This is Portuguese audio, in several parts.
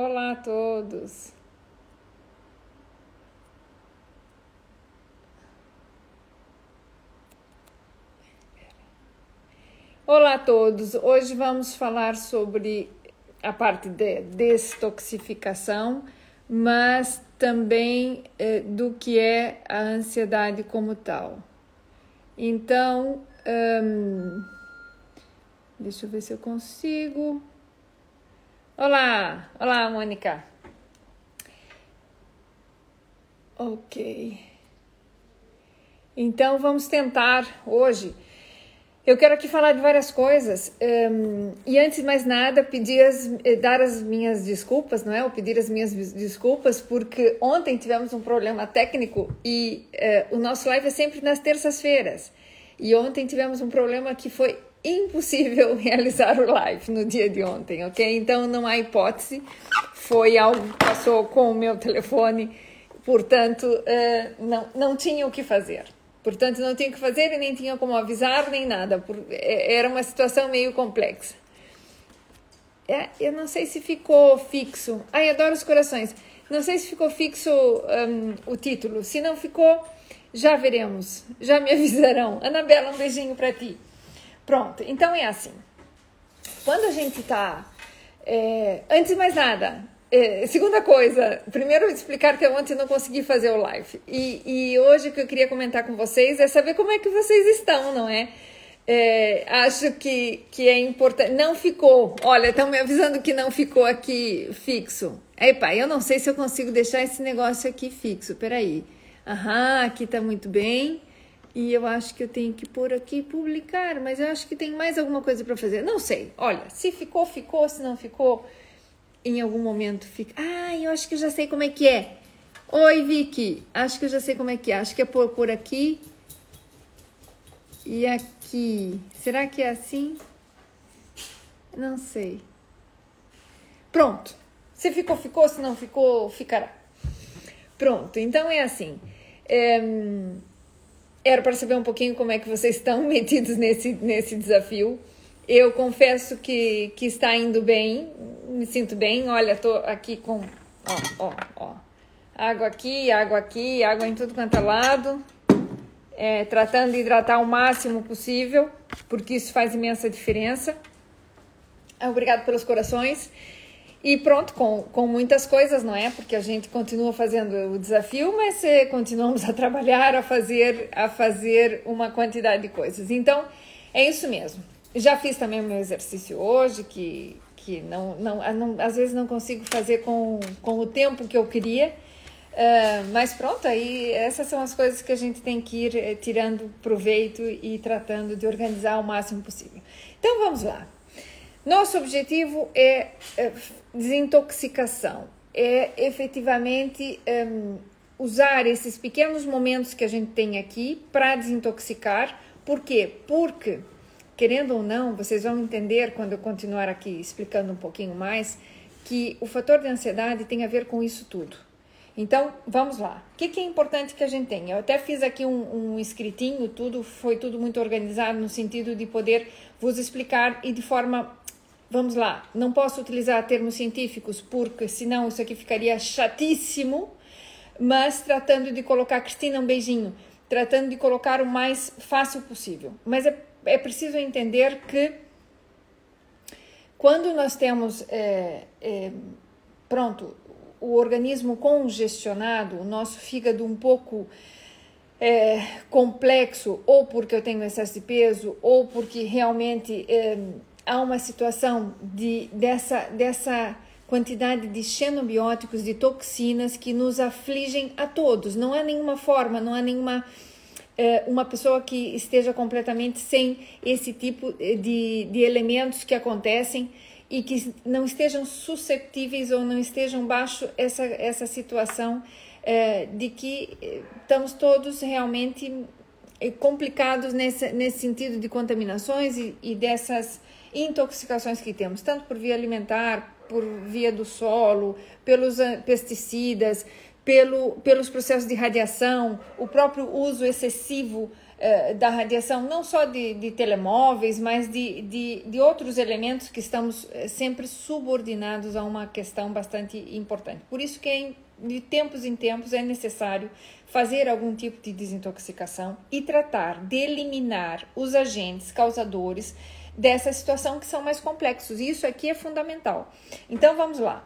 Olá a todos. Olá a todos. Hoje vamos falar sobre a parte de destoxificação, mas também eh, do que é a ansiedade como tal. Então, hum, deixa eu ver se eu consigo. Olá, olá, Mônica. Ok. Então vamos tentar hoje. Eu quero aqui falar de várias coisas um, e antes de mais nada pedir as, eh, dar as minhas desculpas, não é? Ou pedir as minhas desculpas porque ontem tivemos um problema técnico e uh, o nosso live é sempre nas terças-feiras e ontem tivemos um problema que foi impossível realizar o live no dia de ontem, ok? Então não há hipótese, foi algo que passou com o meu telefone, portanto uh, não, não tinha o que fazer. Portanto, não tinha o que fazer e nem tinha como avisar nem nada, por, é, era uma situação meio complexa. É, eu não sei se ficou fixo. Ai, adoro os corações. Não sei se ficou fixo um, o título. Se não ficou, já veremos. Já me avisarão. Anabela, um beijinho para ti. Pronto, então é assim. Quando a gente tá. É, antes de mais nada, é, segunda coisa, primeiro explicar que ontem não consegui fazer o live. E, e hoje o que eu queria comentar com vocês é saber como é que vocês estão, não é? É, acho que, que é importante. Não ficou. Olha, estão me avisando que não ficou aqui fixo. Epa, eu não sei se eu consigo deixar esse negócio aqui fixo. Peraí. Aham, aqui tá muito bem. E eu acho que eu tenho que pôr aqui publicar, mas eu acho que tem mais alguma coisa para fazer. Não sei. Olha, se ficou, ficou, se não ficou, em algum momento fica. Ah, eu acho que eu já sei como é que é. Oi, Vicky. Acho que eu já sei como é que é. Acho que é pôr por aqui e aqui. Será que é assim? Não sei. Pronto. Se ficou, ficou. Se não ficou, ficará. Pronto. Então é assim. É era para saber um pouquinho como é que vocês estão metidos nesse, nesse desafio. Eu confesso que, que está indo bem, me sinto bem. Olha, tô aqui com, ó, ó, ó, água aqui, água aqui, água em tudo quanto é lado. É, tratando de hidratar o máximo possível, porque isso faz imensa diferença. Obrigado pelos corações. E pronto, com, com muitas coisas, não é? Porque a gente continua fazendo o desafio, mas continuamos a trabalhar, a fazer, a fazer uma quantidade de coisas. Então, é isso mesmo. Já fiz também o meu exercício hoje, que, que não, não, não, às vezes não consigo fazer com, com o tempo que eu queria. Uh, mas pronto, aí essas são as coisas que a gente tem que ir eh, tirando proveito e tratando de organizar o máximo possível. Então vamos lá. Nosso objetivo é, é desintoxicação, é efetivamente um, usar esses pequenos momentos que a gente tem aqui para desintoxicar. Por quê? Porque, querendo ou não, vocês vão entender quando eu continuar aqui explicando um pouquinho mais, que o fator de ansiedade tem a ver com isso tudo. Então, vamos lá. O que, que, é importante que a gente tenha? Eu até fiz aqui um, um escritinho, tudo foi tudo muito organizado no sentido de poder vos explicar e de forma Vamos lá, não posso utilizar termos científicos porque senão isso aqui ficaria chatíssimo, mas tratando de colocar, Cristina, um beijinho, tratando de colocar o mais fácil possível. Mas é, é preciso entender que quando nós temos, é, é, pronto, o organismo congestionado, o nosso fígado um pouco é, complexo, ou porque eu tenho excesso de peso, ou porque realmente é, há uma situação de, dessa, dessa quantidade de xenobióticos, de toxinas que nos afligem a todos. Não há nenhuma forma, não há nenhuma é, uma pessoa que esteja completamente sem esse tipo de, de elementos que acontecem e que não estejam susceptíveis ou não estejam baixo essa, essa situação é, de que estamos todos realmente complicados nesse, nesse sentido de contaminações e, e dessas intoxicações que temos, tanto por via alimentar, por via do solo, pelos pesticidas, pelo, pelos processos de radiação, o próprio uso excessivo uh, da radiação, não só de, de telemóveis, mas de, de, de, outros elementos que estamos uh, sempre subordinados a uma questão bastante importante. Por isso que de tempos em tempos é necessário fazer algum tipo de desintoxicação e tratar de eliminar os agentes causadores dessa situação que são mais complexos. E isso aqui é fundamental. Então vamos lá.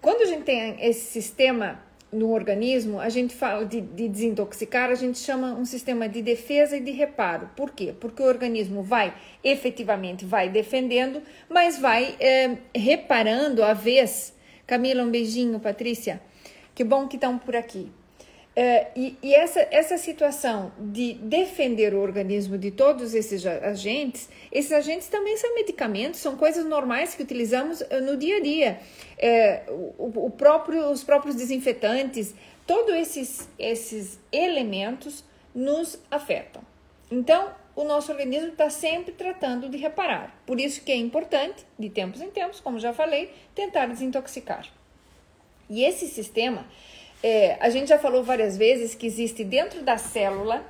Quando a gente tem esse sistema no organismo, a gente fala de, de, desintoxicar, a gente chama um sistema de defesa e de reparo. Por quê? Porque o organismo vai, efetivamente, vai defendendo, mas vai é, reparando a vez. Camila, um beijinho, Patrícia. Que bom que estão por aqui. Uh, e, e essa, essa situação de defender o organismo de todos esses agentes, esses agentes também são medicamentos, são coisas normais que utilizamos uh, no dia a dia. Uh, o, o, próprio, os próprios desinfetantes, todos esses, esses elementos nos afetam. Então, o nosso organismo está sempre tratando de reparar. Por isso que é importante, de tempos em tempos, como já falei, tentar desintoxicar. E esse sistema é, a gente já falou várias vezes que existe dentro da célula,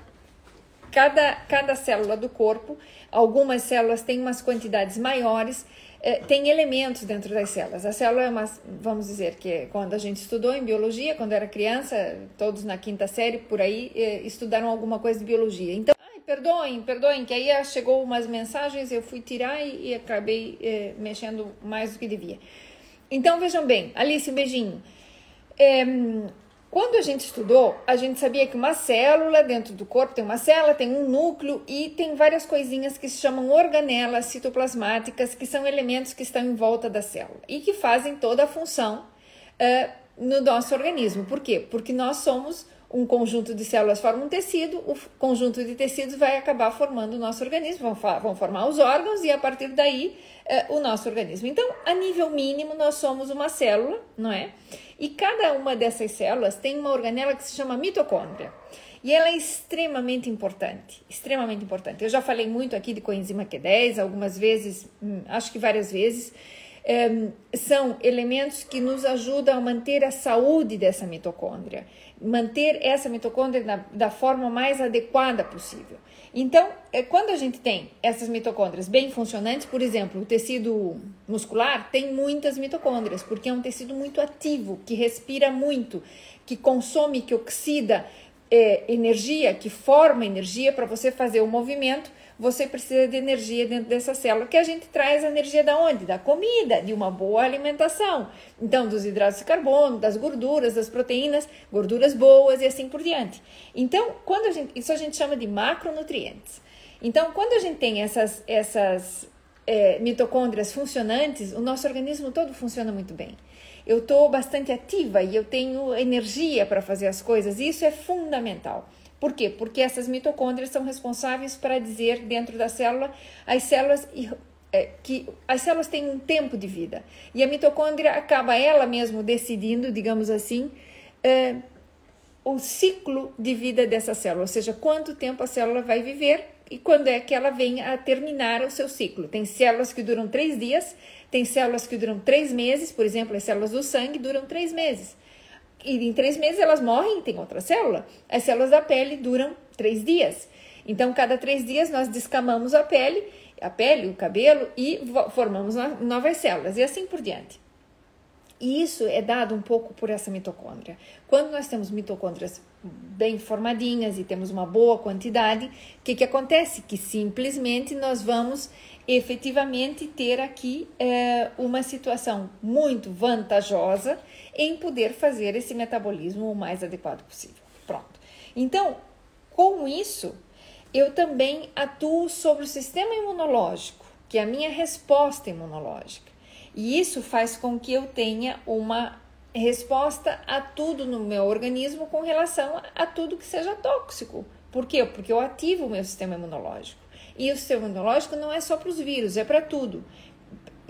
cada, cada célula do corpo, algumas células têm umas quantidades maiores, é, tem elementos dentro das células. A célula é uma, vamos dizer que quando a gente estudou em biologia, quando era criança, todos na quinta série por aí é, estudaram alguma coisa de biologia. Então, perdoem, perdoem, que aí chegou umas mensagens, eu fui tirar e, e acabei é, mexendo mais do que devia. Então vejam bem, Alice, um beijinho. É, quando a gente estudou, a gente sabia que uma célula dentro do corpo tem uma célula, tem um núcleo e tem várias coisinhas que se chamam organelas citoplasmáticas, que são elementos que estão em volta da célula e que fazem toda a função uh, no nosso organismo. Por quê? Porque nós somos um conjunto de células forma um tecido, o conjunto de tecidos vai acabar formando o nosso organismo, vão, vão formar os órgãos e a partir daí uh, o nosso organismo. Então, a nível mínimo, nós somos uma célula, não é? E cada uma dessas células tem uma organela que se chama mitocôndria. E ela é extremamente importante, extremamente importante. Eu já falei muito aqui de coenzima Q10, algumas vezes, hum, acho que várias vezes são elementos que nos ajudam a manter a saúde dessa mitocôndria, manter essa mitocôndria na, da forma mais adequada possível. Então, é, quando a gente tem essas mitocôndrias bem funcionantes, por exemplo, o tecido muscular tem muitas mitocôndrias, porque é um tecido muito ativo, que respira muito, que consome, que oxida é, energia, que forma energia para você fazer o movimento você precisa de energia dentro dessa célula, que a gente traz a energia da onde? Da comida, de uma boa alimentação. Então, dos hidratos de carbono, das gorduras, das proteínas, gorduras boas e assim por diante. Então, quando a gente, isso a gente chama de macronutrientes. Então, quando a gente tem essas, essas é, mitocôndrias funcionantes, o nosso organismo todo funciona muito bem. Eu estou bastante ativa e eu tenho energia para fazer as coisas, isso é fundamental. Por quê? Porque essas mitocôndrias são responsáveis para dizer dentro da célula as células é, que as células têm um tempo de vida e a mitocôndria acaba ela mesmo decidindo, digamos assim, é, o ciclo de vida dessa célula, ou seja, quanto tempo a célula vai viver e quando é que ela vem a terminar o seu ciclo. Tem células que duram três dias, tem células que duram três meses, por exemplo, as células do sangue duram três meses e em três meses elas morrem e tem outra célula. As células da pele duram três dias. Então, cada três dias nós descamamos a pele, a pele, o cabelo e formamos novas células e assim por diante. E isso é dado um pouco por essa mitocôndria. Quando nós temos mitocôndrias bem formadinhas e temos uma boa quantidade, o que, que acontece? Que simplesmente nós vamos efetivamente ter aqui é, uma situação muito vantajosa em poder fazer esse metabolismo o mais adequado possível. Pronto. Então, com isso, eu também atuo sobre o sistema imunológico, que é a minha resposta imunológica. E isso faz com que eu tenha uma resposta a tudo no meu organismo com relação a tudo que seja tóxico. Por quê? Porque eu ativo o meu sistema imunológico. E o sistema imunológico não é só para os vírus, é para tudo.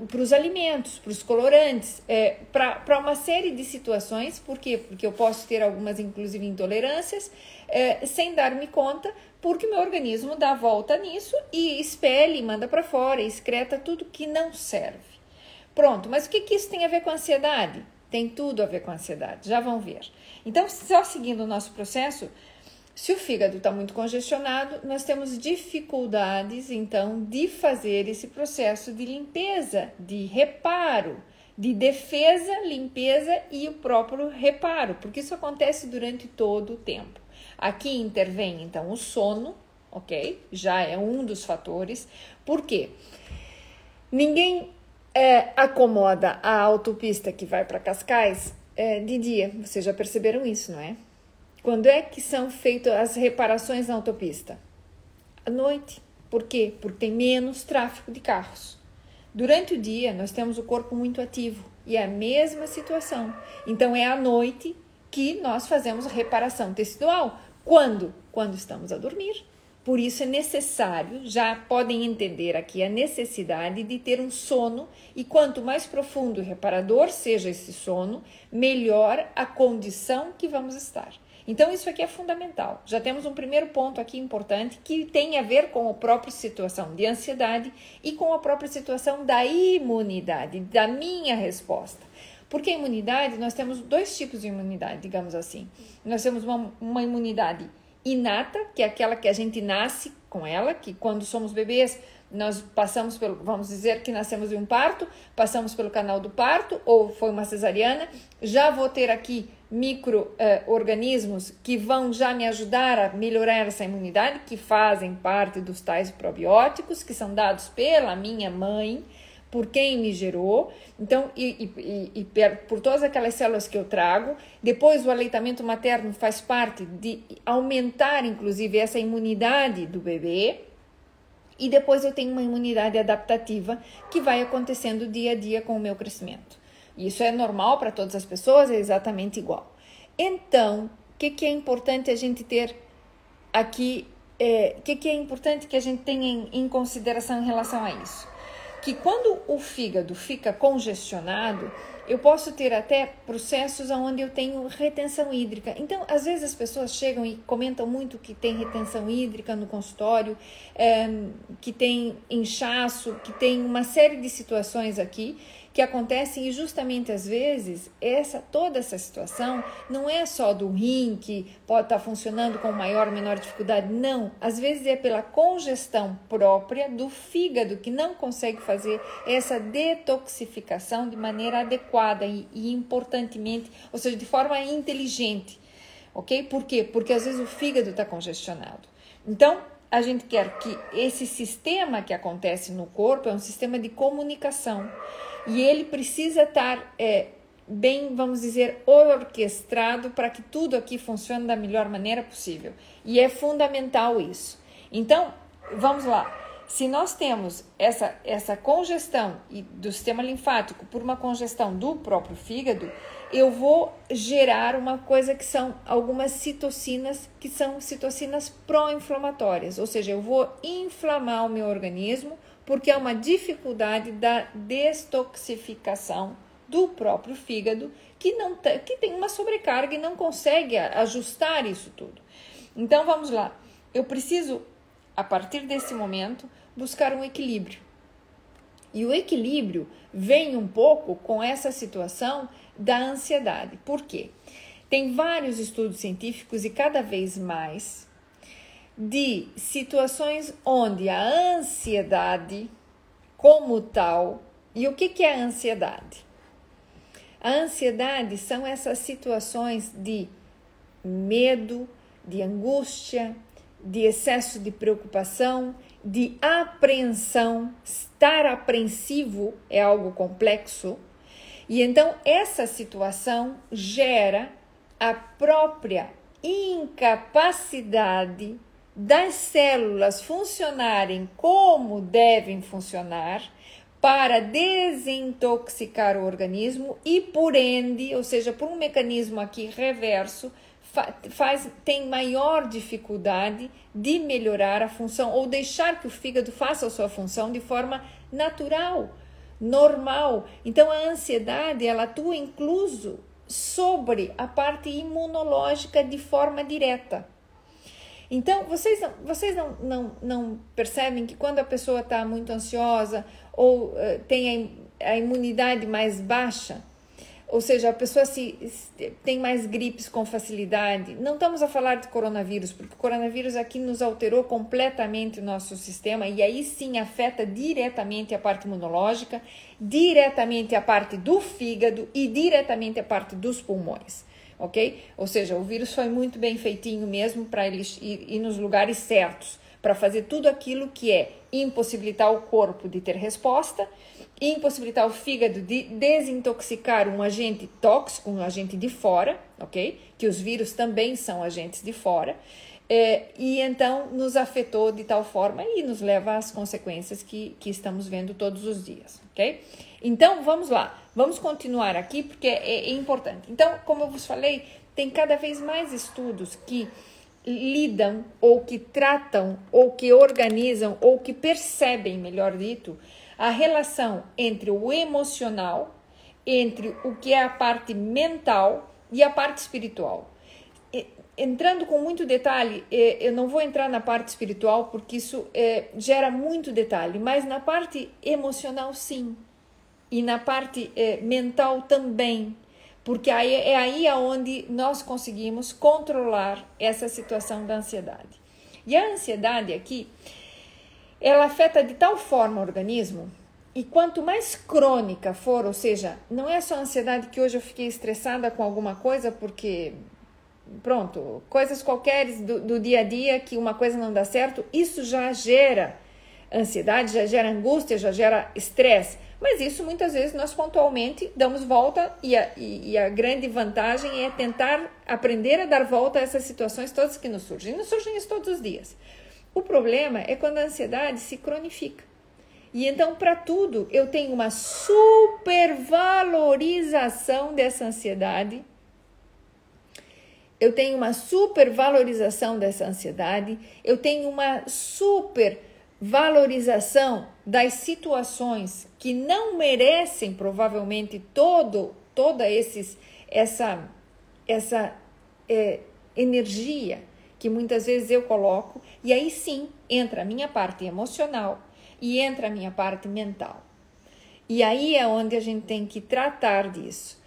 Para os alimentos, para os colorantes, é, para uma série de situações, por quê? Porque eu posso ter algumas, inclusive, intolerâncias, é, sem dar-me conta, porque meu organismo dá volta nisso e expele, manda para fora, excreta tudo que não serve. Pronto, mas o que, que isso tem a ver com a ansiedade? Tem tudo a ver com a ansiedade, já vão ver. Então, só seguindo o nosso processo, Se o fígado está muito congestionado, nós temos dificuldades, então, de fazer esse processo de limpeza, de reparo, de defesa, limpeza e o próprio reparo, porque isso acontece durante todo o tempo. Aqui intervém, então, o sono, ok? Já é um dos fatores. Por quê? Ninguém é, acomoda a autopista que vai para Cascais é, de dia. Vocês já perceberam isso, não é? Quando é que são feitas as reparações na autopista? À noite. Por quê? Porque tem menos tráfego de carros. Durante o dia, nós temos o corpo muito ativo e é a mesma situação. Então, é à noite que nós fazemos reparação tecidual. Quando? Quando estamos a dormir. Por isso é necessário, já podem entender aqui a necessidade de ter um sono, e quanto mais profundo e reparador seja esse sono, melhor a condição que vamos estar. Então, isso aqui é fundamental. Já temos um primeiro ponto aqui importante que tem a ver com a própria situação de ansiedade e com a própria situação da imunidade, da minha resposta. Porque a imunidade, nós temos dois tipos de imunidade, digamos assim. Nós temos uma, uma imunidade inata, que é aquela que a gente nasce com ela, que quando somos bebês nós passamos pelo, vamos dizer que nascemos de um parto, passamos pelo canal do parto ou foi uma cesariana, já vou ter aqui micro-organismos eh, que vão já me ajudar a melhorar essa imunidade, que fazem parte dos tais probióticos, que são dados pela minha mãe, por quem me gerou, então, e, e, e, por todas aquelas células que eu trago. Depois, o aleitamento materno faz parte de aumentar, inclusive, essa imunidade do bebê. E depois eu tenho uma imunidade adaptativa que vai acontecendo dia a dia com o meu crescimento. Isso é normal para todas as pessoas, é exatamente igual. Então, o que, que é importante a gente ter aqui? O é, que, que é importante que a gente tenha em, em consideração em relação a isso? que quando o fígado fica congestionado, eu posso ter até processos onde eu tenho retenção hídrica. Então, às vezes as pessoas chegam e comentam muito que tem retenção hídrica no consultório, é, que tem inchaço, que tem uma série de situações aqui que acontecem e justamente às vezes essa toda essa situação não é só do rim que pode estar funcionando com maior ou menor dificuldade, não, às vezes é pela congestão própria do fígado que não consegue fazer essa detoxificação de maneira adequada e, e importantemente, ou seja, de forma inteligente, ok? Por quê? Porque às vezes o fígado está congestionado. Então, a gente quer que esse sistema que acontece no corpo é um sistema de comunicação e ele precisa estar é, bem, vamos dizer, orquestrado para que tudo aqui funcione da melhor maneira possível. E é fundamental isso. Então, vamos lá. Se nós temos essa, essa congestão do sistema linfático por uma congestão do próprio fígado, eu vou gerar uma coisa que são algumas citocinas, que são citocinas pró-inflamatórias, ou seja, eu vou inflamar o meu organismo porque é uma dificuldade da destoxificação do próprio fígado que não que tem uma sobrecarga e não consegue ajustar isso tudo. Então vamos lá. Eu preciso a partir desse momento buscar um equilíbrio. E o equilíbrio vem um pouco com essa situação da ansiedade. Por quê? Tem vários estudos científicos e cada vez mais de situações onde a ansiedade, como tal, e o que, que é a ansiedade? A ansiedade são essas situações de medo, de angústia, de excesso de preocupação, de apreensão. Estar apreensivo é algo complexo. E então essa situação gera a própria incapacidade das células funcionarem como devem funcionar para desintoxicar o organismo e por ende, ou seja, por um mecanismo aqui reverso, faz, tem maior dificuldade de melhorar a função ou deixar que o fígado faça a sua função de forma natural, normal. Então a ansiedade ela atua incluso sobre a parte imunológica de forma direta. Então, vocês, não, vocês não, não, não percebem que quando a pessoa está muito ansiosa ou uh, tem a, a imunidade mais baixa, ou seja, a pessoa se, tem mais gripes com facilidade. Não estamos a falar de coronavírus, porque o coronavírus aqui nos alterou completamente o nosso sistema e aí sim afeta diretamente a parte imunológica, diretamente a parte do fígado e diretamente a parte dos pulmões, ok? Ou seja, o vírus foi muito bem feitinho mesmo para ele ir, ir nos lugares certos, para fazer tudo aquilo que é impossibilitar o corpo de ter resposta impossibilitar o fígado de desintoxicar um agente tóxico, um agente de fora, ok? Que os vírus também são agentes de fora. É, e então nos afetou de tal forma e nos leva às consequências que, que estamos vendo todos os dias, ok? Então vamos lá, vamos continuar aqui porque é, é importante. Então, como eu vos falei, tem cada vez mais estudos que lidam ou que tratam ou que organizam ou que percebem, melhor dito, a relação entre o emocional, entre o que é a parte mental e a parte espiritual. Entrando com muito detalhe, eu não vou entrar na parte espiritual porque isso é, gera muito detalhe, mas na parte emocional, sim, e na parte é, mental também, porque aí, é aí aonde nós conseguimos controlar essa situação da ansiedade. E a ansiedade aqui, ela afeta de tal forma o organismo e quanto mais crônica for, ou seja, não é só a ansiedade que hoje eu fiquei estressada com alguma coisa porque pronto, coisas qualquer do, do dia a dia que uma coisa não dá certo, isso já gera ansiedade, já gera angústia, já gera estresse. Mas isso muitas vezes nós pontualmente damos volta e a, e, e a, grande vantagem é tentar aprender a dar volta a essas situações todas que nos surgem. E nos surgem isso todos os dias. O problema é quando a ansiedade se cronifica. E então, para tudo, eu tenho uma supervalorização dessa ansiedade. Eu tenho uma supervalorização dessa ansiedade. Eu tenho uma supervalorização das situações que não merecem provavelmente todo toda esses essa essa é, energia que muitas vezes eu coloco, e aí sim entra a minha parte emocional e entra a minha parte mental. E aí é onde a gente tem que tratar disso.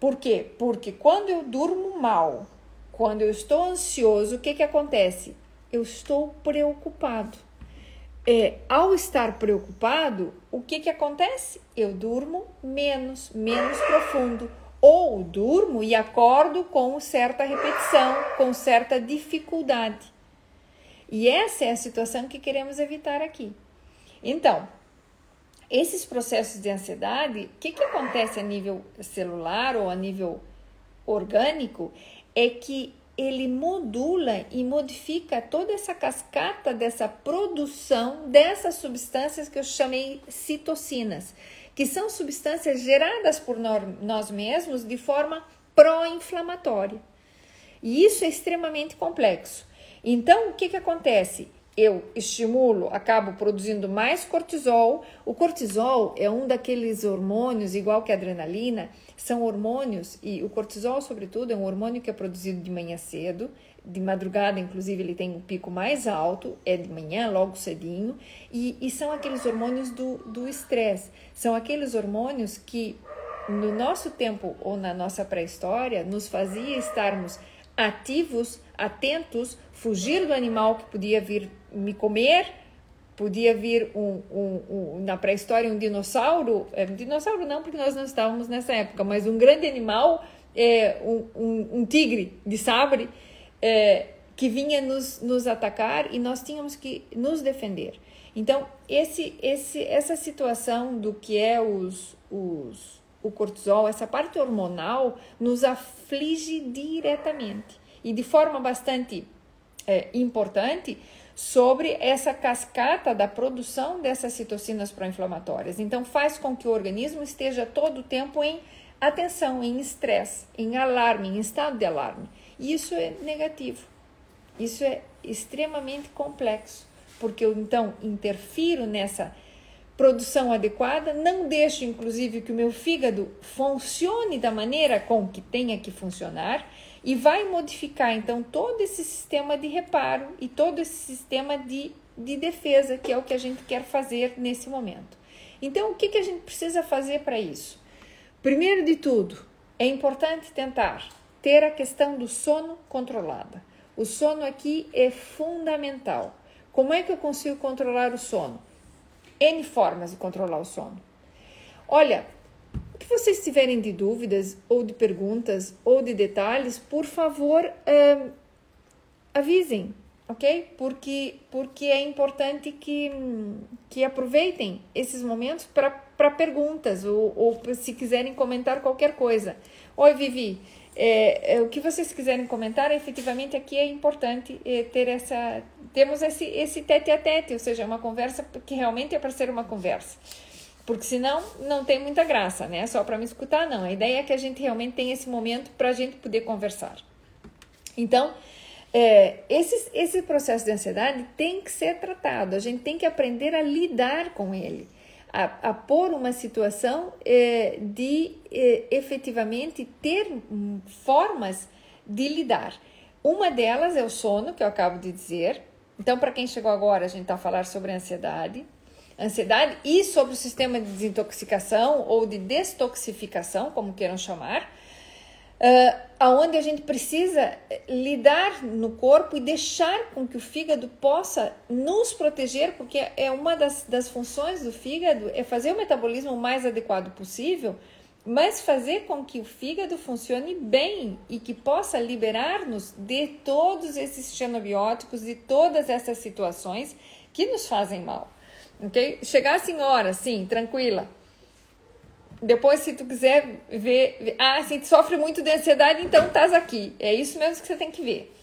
Por quê? Porque quando eu durmo mal, quando eu estou ansioso, o que, que acontece? Eu estou preocupado. É, ao estar preocupado, o que, que acontece? Eu durmo menos, menos profundo ou durmo e acordo com certa repetição, com certa dificuldade. E essa é a situação que queremos evitar aqui. Então, esses processos de ansiedade, o que, que acontece a nível celular ou a nível orgânico é que ele modula e modifica toda essa cascata dessa produção dessas substâncias que eu chamei citocinas que são substâncias geradas por nós mesmos de forma pró-inflamatória. E isso é extremamente complexo. Então, o que, que acontece? Eu estimulo, acabo produzindo mais cortisol. O cortisol é um daqueles hormônios, igual que a adrenalina, são hormônios, e o cortisol, sobretudo, é um hormônio que é produzido de manhã cedo, de madrugada, inclusive, ele tem um pico mais alto, é de manhã, logo cedinho, e, e são aqueles hormônios do estresse. São aqueles hormônios que, no nosso tempo ou na nossa pré-história, nos fazia estarmos ativos, atentos, fugir do animal que podia vir me comer, podia vir um, um, um na pré-história um dinossauro, é, dinossauro não, porque nós não estávamos nessa época, mas um grande animal, é, um, um tigre de sabre, é, que vinha nos, nos atacar e nós tínhamos que nos defender. Então, esse, esse, essa situação do que é os, os, o cortisol, essa parte hormonal, nos aflige diretamente e de forma bastante é, importante sobre essa cascata da produção dessas citocinas pró-inflamatórias. Então, faz com que o organismo esteja todo o tempo em atenção, em estresse, em alarme, em estado de alarme. Isso é negativo. Isso é extremamente complexo, porque eu então interfiro nessa produção adequada, não deixo inclusive que o meu fígado funcione da maneira com que tenha que funcionar e vai modificar então todo esse sistema de reparo e todo esse sistema de, de defesa, que é o que a gente quer fazer nesse momento. Então, o que, que a gente precisa fazer para isso? Primeiro de tudo, é importante tentar ter a questão do sono controlada. O sono aqui é fundamental. Como é que eu consigo controlar o sono? N formas de controlar o sono. Olha, que vocês tiverem de dúvidas, ou de perguntas, ou de detalhes, por favor, é, avisem, ok? Porque, porque é importante que, que aproveitem esses momentos para perguntas, ou, ou se quiserem comentar qualquer coisa. Oi, Vivi. É, é, o que vocês quiserem comentar, efetivamente aqui é importante é, ter essa, temos esse, esse tete a tete, ou seja, uma conversa que realmente é para ser uma conversa. Porque senão não tem muita graça, né? Só para me escutar, não. A ideia é que a gente realmente tenha esse momento para a gente poder conversar. Então, é, esse, esse processo de ansiedade tem que ser tratado, a gente tem que aprender a lidar com ele, a, a pôr uma situação é, de é, efetivamente ter formas de lidar. Uma delas é o sono, que eu acabo de dizer. Então, para quem chegou agora, a gente está a falar sobre ansiedade ansiedade e sobre o sistema de desintoxicação ou de destoxificação, como queiram chamar, uh, aonde a gente precisa lidar no corpo e deixar com que o fígado possa nos proteger, porque é uma das, das funções do fígado é fazer o metabolismo mais adequado possível, mas fazer com que o fígado funcione bem e que possa liberar-nos de todos esses xenobióticos, de todas essas situações que nos fazem mal ok? Chegar a senhora, sim, tranquila. Depois, se tu quiser ver, ah, se tu sofre muito de ansiedade, então estás aqui. É isso mesmo que você tem que ver.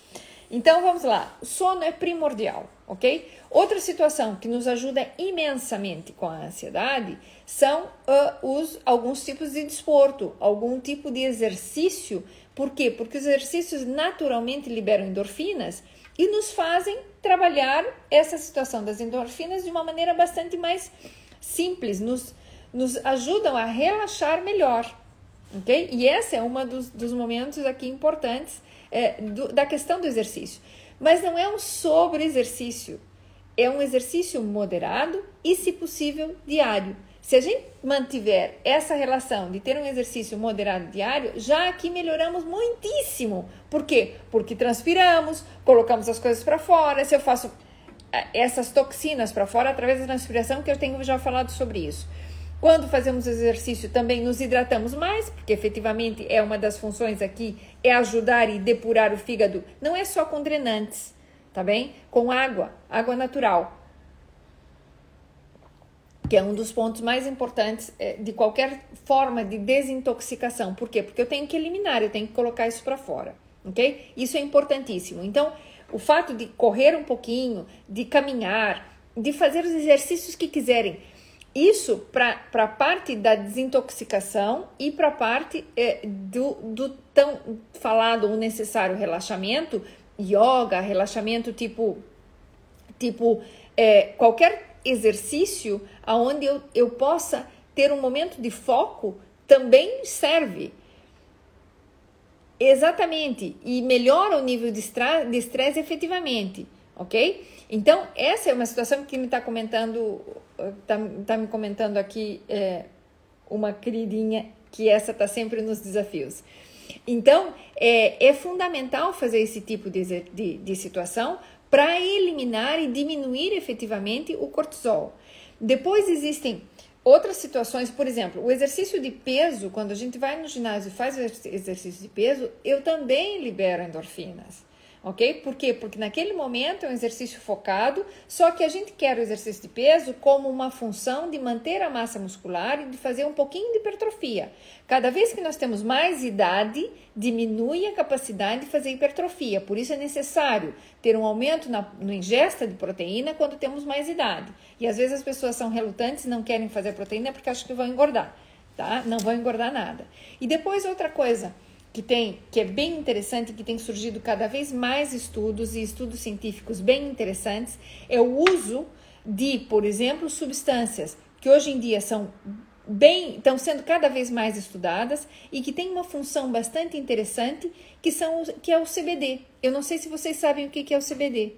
Então, vamos lá. O sono é primordial, ok? Outra situação que nos ajuda imensamente com a ansiedade são uh, os, alguns tipos de desporto, algum tipo de exercício. Por quê? Porque os exercícios naturalmente liberam endorfinas e nos fazem trabalhar essa situação das endorfinas de uma maneira bastante mais simples, nos, nos ajudam a relaxar melhor, ok? E esse é um dos, dos momentos aqui importantes é, do, da questão do exercício. Mas não é um sobre exercício, é um exercício moderado e, se possível, diário. Se a gente mantiver essa relação de ter um exercício moderado diário, já aqui melhoramos muitíssimo. Por quê? Porque transpiramos, colocamos as coisas para fora. Se eu faço eh, essas toxinas para fora através da transpiração, que eu tenho já falado sobre isso. Quando fazemos exercício, também nos hidratamos mais, porque efetivamente é uma das funções aqui, é ajudar e depurar o fígado. Não é só com drenantes, tá bem? Com água, água natural que é um dos pontos mais importantes é, de qualquer forma de desintoxicação. Por quê? Porque eu tenho que eliminar, eu tenho que colocar isso para fora, ok? Isso é importantíssimo. Então, o fato de correr um pouquinho, de caminhar, de fazer os exercícios que quiserem, isso para a parte da desintoxicação e para a parte é, do, do tão falado ou necessário relaxamento, yoga, relaxamento tipo, tipo é, qualquer exercício aonde eu, eu possa ter um momento de foco também serve. Exatamente, e melhora o nível de estresse efetivamente, ok? Então, essa é uma situação que me está comentando, está tá me comentando aqui é, uma queridinha, que essa está sempre nos desafios. Então, é, é fundamental fazer esse tipo de, de, de situação para eliminar e diminuir efetivamente o cortisol. Depois existem outras situações, por exemplo, o exercício de peso, quando a gente vai no ginásio e faz exercício de peso, eu também libero endorfinas ok? Por quê? Porque naquele momento é um exercício focado, só que a gente quer o exercício de peso como uma função de manter a massa muscular e de fazer um pouquinho de hipertrofia. Cada vez que nós temos mais idade, diminui a capacidade de fazer hipertrofia. Por isso é necessário ter um aumento na ingesta de proteína quando temos mais idade. E às vezes as pessoas são relutantes e não querem fazer proteína porque acham que vão engordar, tá? Não vão engordar nada. E depois outra coisa, que tem que é bem interessante, que tem surgido cada vez mais estudos e estudos científicos bem interessantes, é o uso de, por exemplo, substâncias que hoje em dia são bem, estão sendo cada vez mais estudadas e que tem uma função bastante interessante, que são que é o CBD. Eu não sei se vocês sabem o que é o CBD.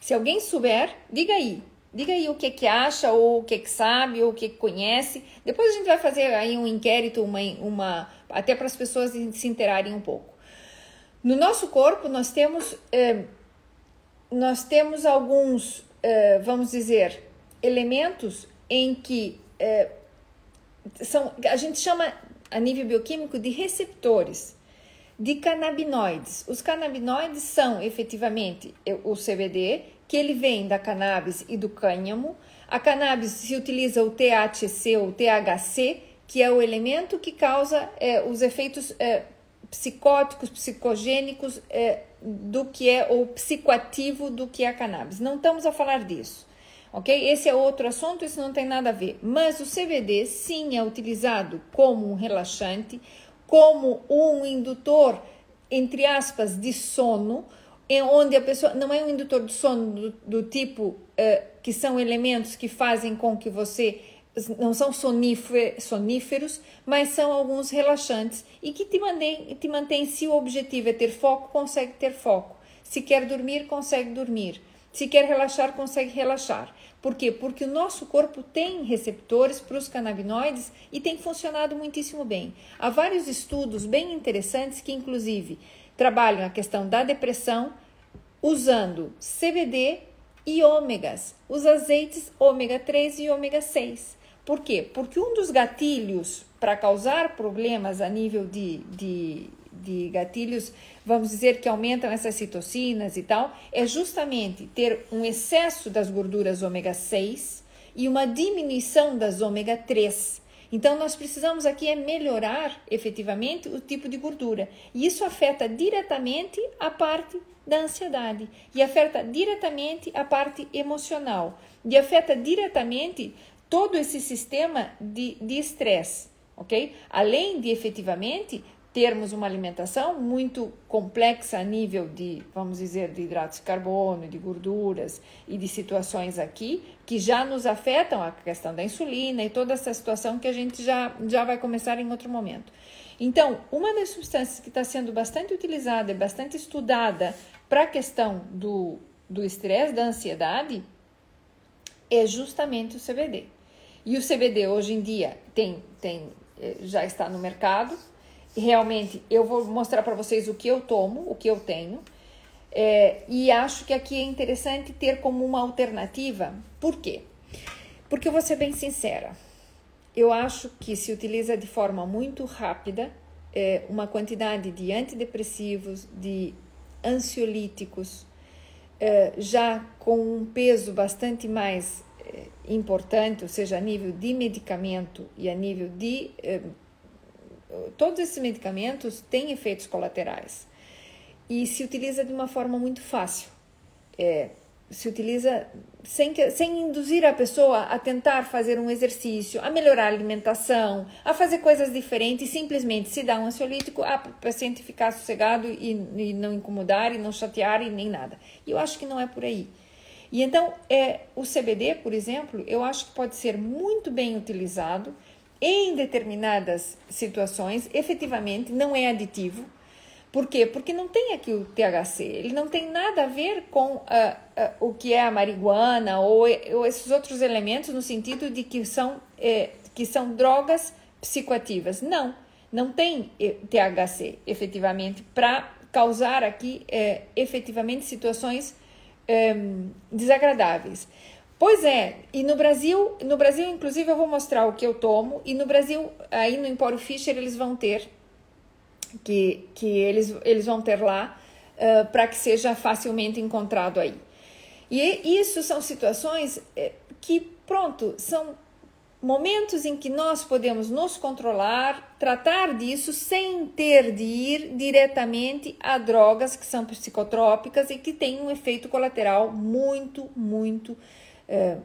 Se alguém souber, diga aí. Diga aí o que que acha, ou o que que sabe, ou o que que conhece. Depois a gente vai fazer aí um inquérito, uma, uma até para as pessoas se interarem um pouco. No nosso corpo nós temos eh, nós temos alguns, eh, vamos dizer, elementos em que eh, são a gente chama a nível bioquímico de receptores de canabinoides. Os canabinoides são efetivamente o CBD, que ele vem da cannabis e do cânhamo. A cannabis se utiliza o THC ou THC, que é o elemento que causa é, os efeitos é, psicóticos, psicogênicos é, do que é o psicoativo do que é a cannabis. Não estamos a falar disso, ok? Esse é outro assunto, isso não tem nada a ver. Mas o CBD sim é utilizado como um relaxante, como um indutor, entre aspas, de sono onde a pessoa não é um indutor de sono do, do tipo uh, que são elementos que fazem com que você não são soníferos, mas são alguns relaxantes e que te mantém, te mantém, se o objetivo é ter foco, consegue ter foco. Se quer dormir, consegue dormir. Se quer relaxar, consegue relaxar. Por quê? Porque o nosso corpo tem receptores para os canabinoides e tem funcionado muitíssimo bem. Há vários estudos bem interessantes que, inclusive, trabalham a questão da depressão usando CBD e ômegas, os azeites ômega 3 e ômega 6. Por quê? Porque um dos gatilhos para causar problemas a nível de, de, de gatilhos, vamos dizer que aumentam essas citocinas e tal, é justamente ter um excesso das gorduras ômega 6 e uma diminuição das ômega 3. Então, nós precisamos aqui é melhorar efetivamente o tipo de gordura. E isso afeta diretamente a parte da ansiedade e afeta diretamente a parte emocional e afeta diretamente todo esse sistema de estresse, ok? Além de efetivamente termos uma alimentação muito complexa a nível de, vamos dizer, de hidratos de carbono, de gorduras e de situações aqui que já nos afetam a questão da insulina e toda essa situação que a gente já, já vai começar em outro momento. Então, uma das substâncias que está sendo bastante utilizada e bastante estudada para a questão do estresse, da ansiedade, é justamente o CBD. E o CBD hoje em dia tem, tem, eh, já está no mercado, realmente eu vou mostrar para vocês o que eu tomo, o que eu tenho. É, e acho que aqui é interessante ter como uma alternativa. Por quê? Porque eu vou ser bem sincera. Eu acho que se utiliza de forma muito rápida é, uma quantidade de antidepressivos, de ansiolíticos, é, já com um peso bastante mais é, importante, ou seja, a nível de medicamento e a nível de é, todos esses medicamentos têm efeitos colaterais e se utiliza de uma forma muito fácil. É, se utiliza sem, que, sem induzir a pessoa a tentar fazer um exercício, a melhorar a alimentação, a fazer coisas diferentes, simplesmente se dá um ansiolítico, para o paciente ficar sossegado e, e, não incomodar, e não chatear e nem nada. E eu acho que não é por aí. E então, é, o CBD, por exemplo, eu acho que pode ser muito bem utilizado em determinadas situações, efetivamente não é aditivo. Por quê? Porque não tem aqui o THC, ele não tem nada a ver com uh, uh, o que é a marihuana ou, ou, esses outros elementos no sentido de que são, eh, que são drogas psicoativas. Não, não tem eh, THC efetivamente para causar aqui eh, efetivamente situações eh, desagradáveis. Pois é, e no Brasil, no Brasil, inclusive, eu vou mostrar o que eu tomo, e no Brasil, aí no Empório Fischer, eles vão ter, que, que eles, eles vão ter lá, uh, para que seja facilmente encontrado aí. E isso são situações eh, que, pronto, são momentos em que nós podemos nos controlar, tratar disso sem ter de ir diretamente a drogas que são psicotrópicas e que têm um efeito colateral muito, muito é,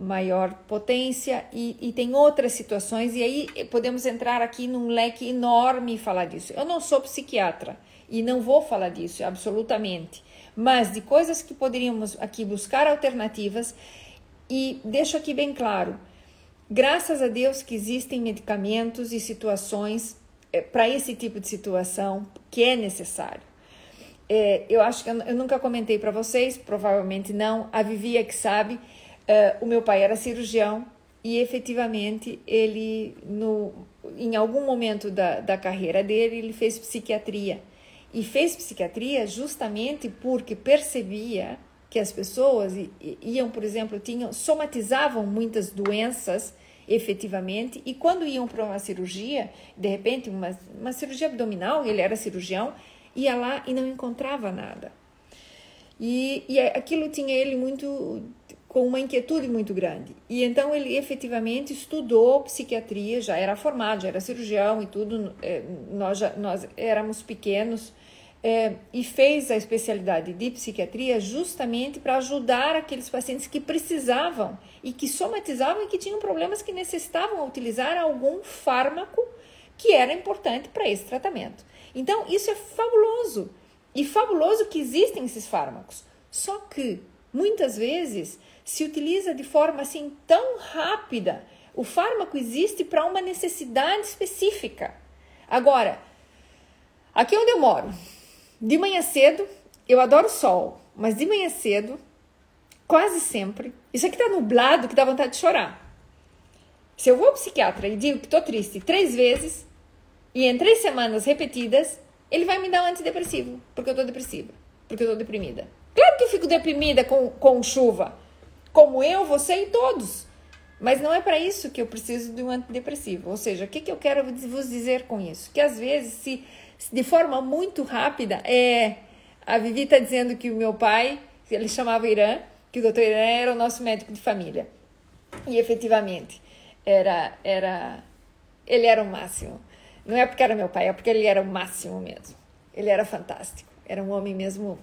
maior potência e, e, tem outras situações, e aí podemos entrar aqui num leque enorme e falar disso. Eu não sou psiquiatra e não vou falar disso absolutamente, mas de coisas que poderíamos aqui buscar alternativas, e deixo aqui bem claro: graças a Deus que existem medicamentos e situações é, para esse tipo de situação que é necessário. É, eu acho que eu, eu nunca comentei para vocês, provavelmente não, a Vivi é que sabe. Uh, o meu pai era cirurgião e efetivamente ele, no, em algum momento da, da carreira dele, ele fez psiquiatria. E fez psiquiatria justamente porque percebia que as pessoas iam, por exemplo, tinham somatizavam muitas doenças efetivamente e quando iam para uma cirurgia, de repente uma, uma cirurgia abdominal, ele era cirurgião, ia lá e não encontrava nada. E, e aquilo tinha ele muito com uma inquietude muito grande. E então ele efetivamente estudou psiquiatria, já era formado, já era cirurgião e tudo. É, nós, já, nós éramos pequenos é, e fez a especialidade de psiquiatria justamente para ajudar aqueles pacientes que precisavam e que somatizavam e que tinham problemas que necessitavam utilizar algum fármaco que era importante para esse tratamento. Então, isso é fabuloso. E fabuloso que existem esses fármacos. Só que, muitas vezes, se utiliza de forma assim tão rápida. O fármaco existe para uma necessidade específica. Agora, aqui onde eu moro, de manhã cedo, eu adoro sol, mas de manhã cedo, quase sempre, isso aqui tá nublado que dá vontade de chorar. Se eu vou ao psiquiatra e digo que estou triste três vezes, e em três semanas repetidas, ele vai me dar um antidepressivo, porque eu estou depressiva, porque eu estou deprimida. Claro que eu fico deprimida com, com chuva, como eu, você e todos. Mas não é para isso que eu preciso de um antidepressivo. Ou seja, o que, que eu quero vos dizer com isso? Que às vezes, se, se de forma muito rápida, é. A Vivi está dizendo que o meu pai, ele chamava Irã, que o doutor Irã era o nosso médico de família. E efetivamente, era, era, ele era o máximo. Não é porque era meu pai, é porque ele era o máximo mesmo. Ele era fantástico. Era um homem mesmo,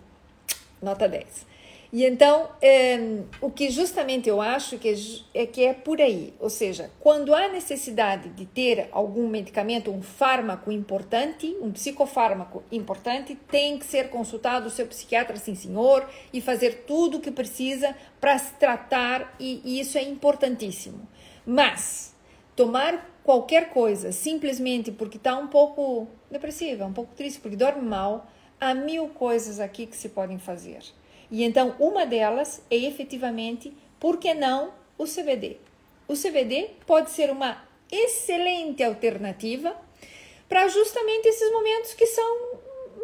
nota 10. E então, é, o que justamente eu acho que é, é, que é por aí, ou seja, quando há necessidade de ter algum medicamento, um fármaco importante, um psicofármaco importante, tem que ser consultado o seu psiquiatra, sim senhor, e fazer tudo o que precisa para se tratar, e, e isso é importantíssimo. Mas, tomar qualquer coisa simplesmente porque está um pouco depressiva, um pouco triste, porque dorme mal, há mil coisas aqui que se podem fazer. E então, uma delas é efetivamente, por que não, o CBD? O CBD pode ser uma excelente alternativa para justamente esses momentos que são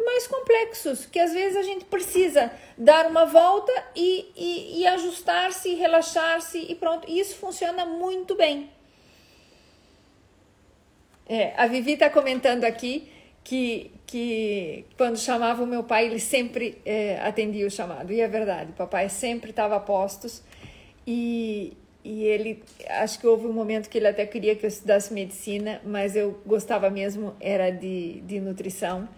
mais complexos, que às vezes a gente precisa dar uma volta e, e, e ajustar-se, relaxar-se e pronto. E isso funciona muito bem. É, a Vivi está comentando aqui que, que quando chamava o meu pai, ele sempre é, atendia o chamado. E é verdade, o papai sempre estava a postos e, e ele, acho que houve um momento que ele até queria que eu estudasse medicina, mas eu gostava mesmo, era de, de nutrição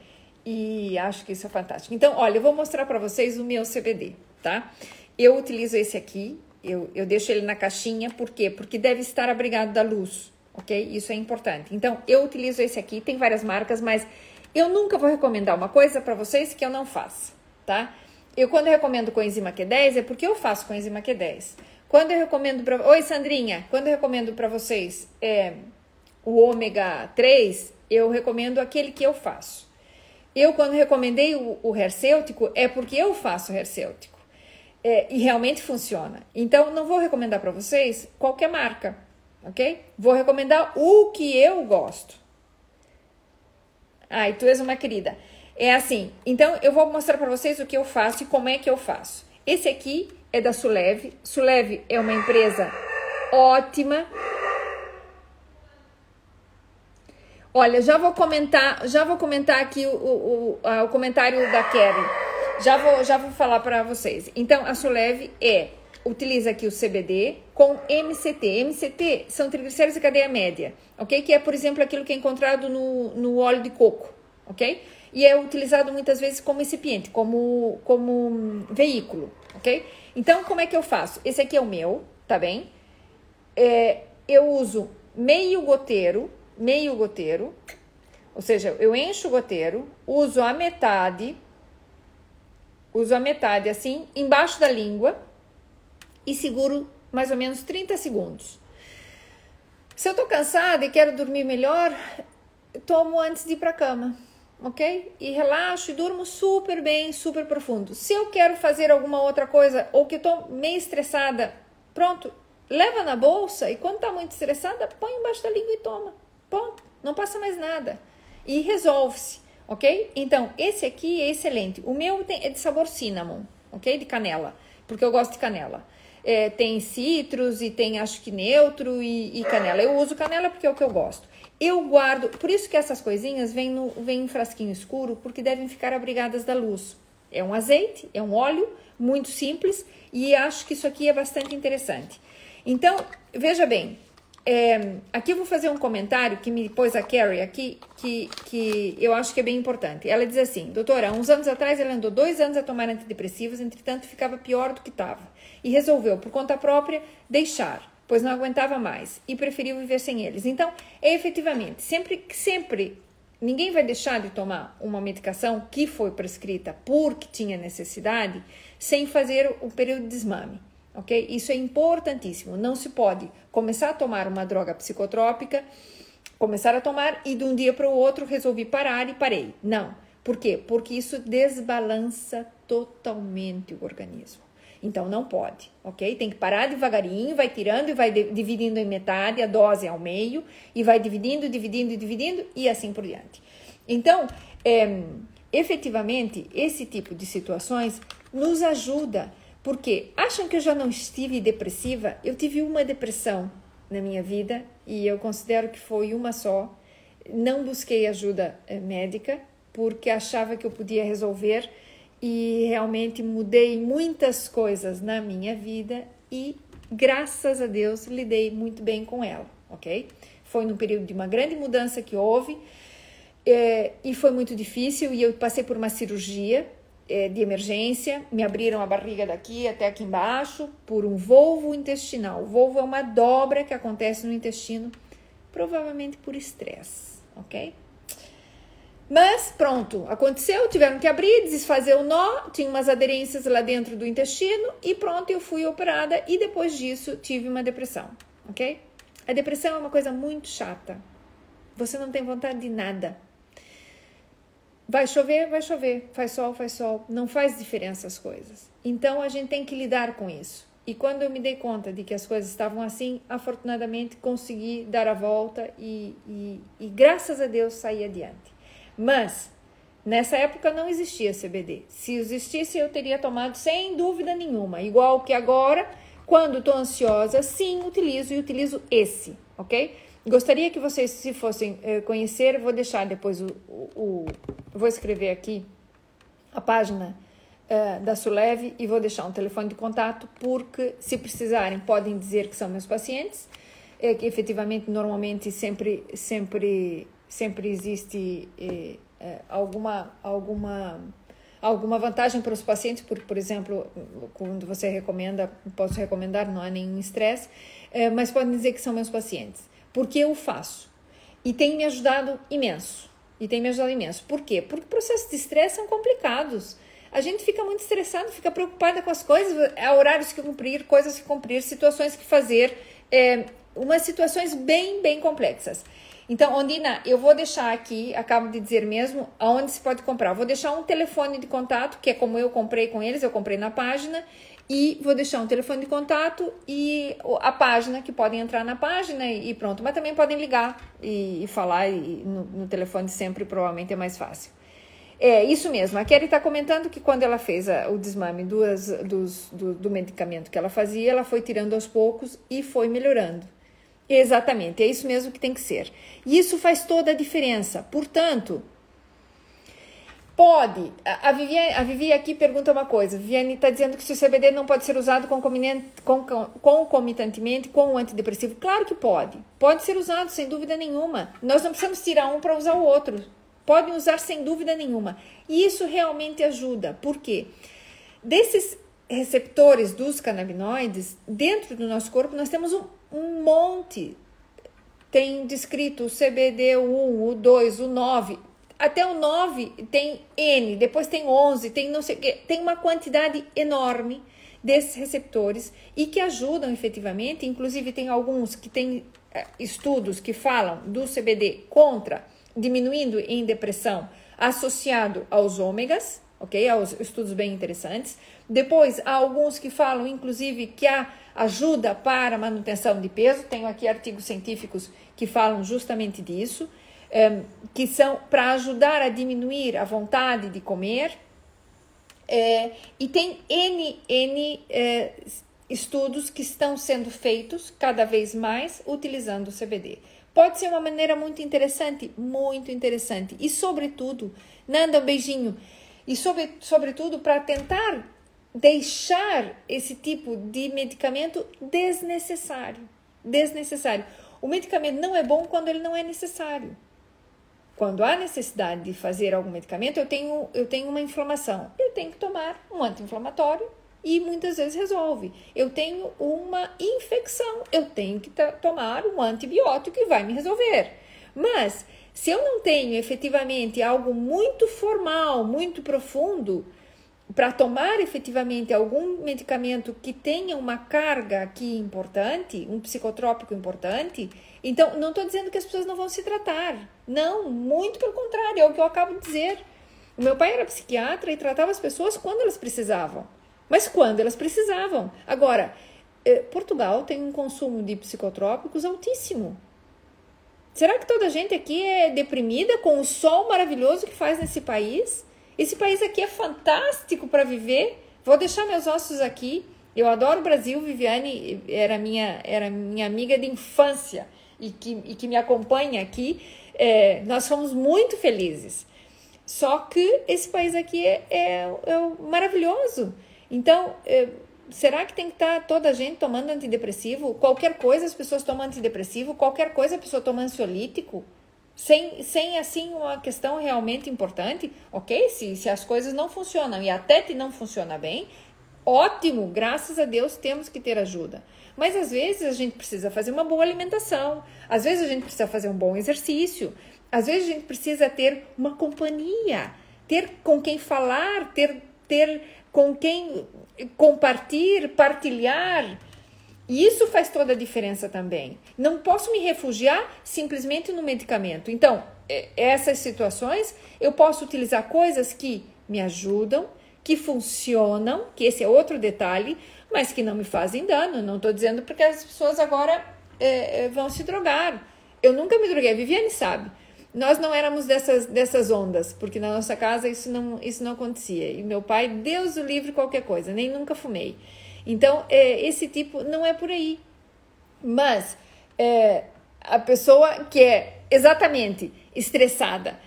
e acho que isso é fantástico. Então, olha, eu vou mostrar para vocês o meu CBD, tá? Eu utilizo esse aqui, eu, eu deixo ele na caixinha, por quê? Porque deve estar abrigado da luz ok? Isso é importante. Então, eu utilizo esse aqui, tem várias marcas, mas eu nunca vou recomendar uma coisa para vocês que eu não faça, tá? Eu, quando eu recomendo coenzima Q10, é porque eu faço coenzima Q10. Quando eu recomendo para... Oi, Sandrinha! Quando eu recomendo para vocês é, o ômega 3, eu recomendo aquele que eu faço. Eu, quando recomendei o, o hercêutico, é porque eu faço hercêutico. É, e realmente funciona. Então, não vou recomendar para vocês qualquer marca ok? Vou recomendar o que eu gosto. Ai, tu és uma querida. É assim, então eu vou mostrar para vocês o que eu faço e como é que eu faço. Esse aqui é da Sulev. Sulev é uma empresa ótima. Olha, já vou comentar, já vou comentar aqui o, o, o, o comentário da Kevin. Já vou, já vou falar para vocês. Então, a Sulev é utiliza aqui o CBD com MCT. MCT são triglicéridos de cadeia média, ok? Que é, por exemplo, aquilo que é encontrado no, no óleo de coco, ok? E é utilizado muitas vezes como recipiente, como, como veículo, ok? Então, como é que eu faço? Esse aqui é o meu, tá bem? É, eu uso meio goteiro, meio goteiro, ou seja, eu encho o goteiro, uso a metade, uso a metade assim, embaixo da língua, e seguro mais ou menos 30 segundos. Se eu tô cansada e quero dormir melhor, tomo antes de ir para cama, ok? E relaxo e durmo super bem, super profundo. Se eu quero fazer alguma outra coisa ou que eu tô meio estressada Pronto, leva na bolsa e quando tá muito estressada, põe embaixo da língua e toma. Ponto, não passa mais nada. E resolve-se, ok? Então, esse aqui é excelente. O meu é de sabor cinnamon, ok? De canela, porque eu gosto de canela. É, tem citros e tem acho que neutro e, e, canela. Eu uso canela porque é o que eu gosto. Eu guardo, por isso que essas coisinhas vêm, vêm em frasquinho escuro, porque devem ficar abrigadas da luz. É um azeite, é um óleo muito simples e acho que isso aqui é bastante interessante. Então, veja bem, é, aqui eu vou fazer um comentário que me pôs a Carrie aqui, que, que eu acho que é bem importante. Ela diz assim, doutora, uns anos atrás ela andou dois anos a tomar antidepressivos, entretanto ficava pior do que estava. E resolveu, por conta própria, deixar, pois não aguentava mais e preferiu viver sem eles. Então, é efetivamente, sempre, sempre ninguém vai deixar de tomar uma medicação que foi prescrita porque tinha necessidade sem fazer o período de desmame, ok? Isso é importantíssimo. Não se pode começar a tomar uma droga psicotrópica, começar a tomar e de um dia para o outro resolvi parar e parei. Não. Por quê? Porque isso desbalança totalmente o organismo. Então não pode, ok? Tem que parar devagarinho, vai tirando e vai dividindo em metade, a dose ao meio, e vai dividindo, dividindo, dividindo e assim por diante. Então, é, efetivamente, esse tipo de situações nos ajuda, porque acham que eu já não estive depressiva? Eu tive uma depressão na minha vida e eu considero que foi uma só. Não busquei ajuda eh, médica porque achava que eu podia resolver e realmente mudei muitas coisas na minha vida e graças a Deus lidei muito bem com ela, ok? Foi num período de uma grande mudança que houve é, e foi muito difícil e eu passei por uma cirurgia é, de emergência, me abriram a barriga daqui até aqui embaixo por um volvo intestinal. O volvo é uma dobra que acontece no intestino, provavelmente por estresse, ok? Mas pronto, aconteceu, tiveram que abrir, desfazer o nó, tinha umas aderências lá dentro do intestino e pronto, eu fui operada e depois disso tive uma depressão, ok? A depressão é uma coisa muito chata. Você não tem vontade de nada. Vai chover, vai chover, faz sol, faz sol, não faz diferença as coisas. Então a gente tem que lidar com isso. E quando eu me dei conta de que as coisas estavam assim, afortunadamente consegui dar a volta e, e, e graças a Deus saí adiante. Mas nessa época não existia CBD. Se existisse, eu teria tomado sem dúvida nenhuma. Igual que agora, quando estou ansiosa, sim, utilizo e utilizo esse, ok? Gostaria que vocês, se fossem eh, conhecer, vou deixar depois o, o, o, Vou escrever aqui a página eh, da Suleve e vou deixar um telefone de contato, porque se precisarem, podem dizer que são meus pacientes. É que efetivamente, normalmente, sempre, sempre sempre existe eh, alguma, alguma, alguma vantagem para os pacientes, por, por exemplo, quando você recomenda, posso recomendar, não há nenhum estresse, mas podem dizer que são meus pacientes, porque eu faço. E tem me ajudado imenso. E tem me ajudado imenso. Por quê? Porque processos de estresse são complicados. A gente fica muito estressado, fica preocupada com as coisas, há horários que cumprir, coisas que cumprir, situações que fazer, é, umas situações bem, bem complexas. Então, Ondina, eu vou deixar aqui, acabo de dizer mesmo, aonde se pode comprar. vou deixar um telefone de contato, que é como eu comprei com eles, eu comprei na página, e vou deixar um telefone de contato e a página, que podem entrar na página e pronto. Mas também podem ligar e, e falar e, no, no, telefone sempre, provavelmente é mais fácil. É isso mesmo. A Kelly está comentando que quando ela fez a, o desmame duas, dos, do, do medicamento que ela fazia, ela foi tirando aos poucos e foi melhorando. Exatamente, é isso mesmo que tem que ser. E isso faz toda a diferença. Portanto, pode. A Viviane, a Vivi aqui pergunta uma coisa. Viviane está dizendo que se o CBD não pode ser usado concomitantemente com o antidepressivo. Claro que pode. Pode ser usado, sem dúvida nenhuma. Nós não precisamos tirar um para usar o outro. Podem usar sem dúvida nenhuma. E isso realmente ajuda. Por quê? Desses receptores dos canabinoides, dentro do nosso corpo nós temos um, um monte. Tem descrito o CBD1, o 2, o 9. Até o 9 tem N, depois tem 11, tem não sei o que. Tem uma quantidade enorme desses receptores e que ajudam efetivamente. Inclusive, tem alguns que têm eh, estudos que falam do CBD contra diminuindo em depressão associado aos ômegas, ok? Há os estudos bem interessantes. Depois, há alguns que falam, inclusive, que há ajuda para manutenção de peso. Tenho aqui artigos científicos que falam justamente disso, um, que são para ajudar a diminuir a vontade de comer. É, e tem N, N é, estudos que estão sendo feitos cada vez mais utilizando o CBD. Pode ser uma maneira muito interessante, muito interessante. E, sobretudo, Nanda, um beijinho. E, sobre, sobretudo, para tentar deixar esse tipo de medicamento desnecessário. Desnecessário. O medicamento não é bom quando ele não é necessário. Quando há necessidade de fazer algum medicamento, eu tenho, eu tenho uma inflamação. Eu tenho que tomar um anti-inflamatório e muitas vezes resolve. Eu tenho uma infecção, eu tenho que tomar um antibiótico que vai me resolver. Mas se eu não tenho efetivamente algo muito formal, muito profundo, para tomar efetivamente algum medicamento que tenha uma carga aqui importante, um psicotrópico importante, então não estou dizendo que as pessoas não vão se tratar. Não, muito pelo contrário, é o que eu acabo de dizer. O meu pai era psiquiatra e tratava as pessoas quando elas precisavam. Mas quando elas precisavam. Agora, eh, Portugal tem um consumo de psicotrópicos altíssimo. Será que toda a gente aqui é deprimida com o sol maravilhoso que faz nesse país? Esse país aqui é fantástico para viver. Vou deixar meus ossos aqui. Eu adoro o Brasil. Viviane era minha, era minha amiga de infância e que, e que me acompanha aqui. É, nós fomos muito felizes. Só que esse país aqui é, é, é maravilhoso. Então, é, será que tem que estar tá toda a gente tomando antidepressivo? Qualquer coisa as pessoas tomam antidepressivo, qualquer coisa a pessoa toma ansiolítico? Sem, sem assim uma questão realmente importante, ok? Se, se as coisas não funcionam e até te não funciona bem, ótimo, graças a Deus temos que ter ajuda. Mas às vezes a gente precisa fazer uma boa alimentação, às vezes a gente precisa fazer um bom exercício, às vezes a gente precisa ter uma companhia, ter com quem falar, ter, ter com quem compartilhar, partilhar. E isso faz toda a diferença também. Não posso me refugiar simplesmente no medicamento. Então, essas situações, eu posso utilizar coisas que me ajudam, que funcionam, que esse é outro detalhe, mas que não me fazem dano. Não estou dizendo porque as pessoas agora é, vão se drogar. Eu nunca me droguei, a Viviane sabe. Nós não éramos dessas, dessas ondas, porque na nossa casa isso não, isso não acontecia. E meu pai, Deus o livre qualquer coisa, nem nunca fumei. Então, é, esse tipo não é por aí. Mas é, a pessoa que é exatamente estressada,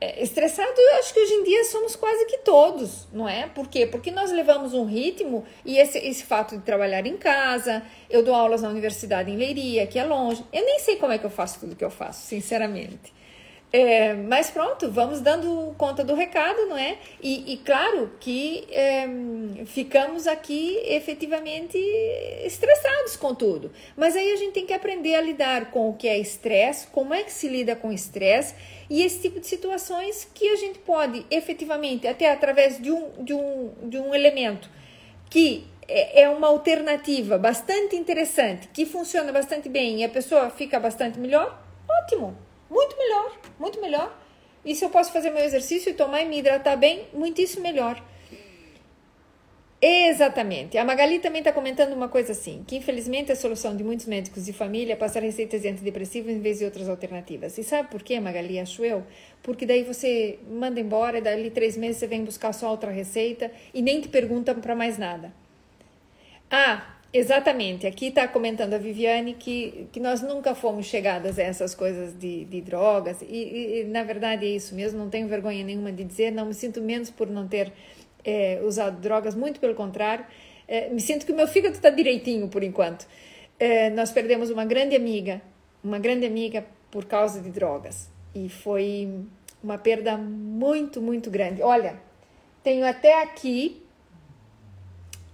é, estressado, eu acho que hoje em dia somos quase que todos, não é? Por quê? Porque nós levamos um ritmo e esse, esse fato de trabalhar em casa, eu dou aulas na universidade em Leiria, que é longe. Eu nem sei como é que eu faço tudo que eu faço, sinceramente. É, mas pronto, vamos dando conta do recado, não é? E, e claro que é, ficamos aqui efetivamente estressados com tudo. Mas aí a gente tem que aprender a lidar com o que é estresse, como é que se lida com estresse e esse tipo de situações que a gente pode efetivamente, até através de um, de um, de um elemento que é, é uma alternativa bastante interessante, que funciona bastante bem e a pessoa fica bastante melhor, ótimo muito melhor, muito melhor. E se eu posso fazer meu exercício e tomar e me hidratar bem, muitíssimo melhor. Exatamente. A Magali também está comentando uma coisa assim, que infelizmente a solução de muitos médicos de família é passar receitas de antidepressivos em vez de outras alternativas. E sabe por quê, Magali, acho eu? Porque daí você manda embora, e dali três meses você vem buscar só outra receita e nem te perguntam para mais nada. Ah, Exatamente, aqui está comentando a Viviane que, que nós nunca fomos chegadas a essas coisas de, de drogas, e, e, na verdade é isso mesmo, não tenho vergonha nenhuma de dizer, não me sinto menos por não ter é, usado drogas, muito pelo contrário, é, me sinto que o meu fígado está direitinho por enquanto. É, nós perdemos uma grande amiga, uma grande amiga por causa de drogas, e foi uma perda muito, muito grande. Olha, tenho até aqui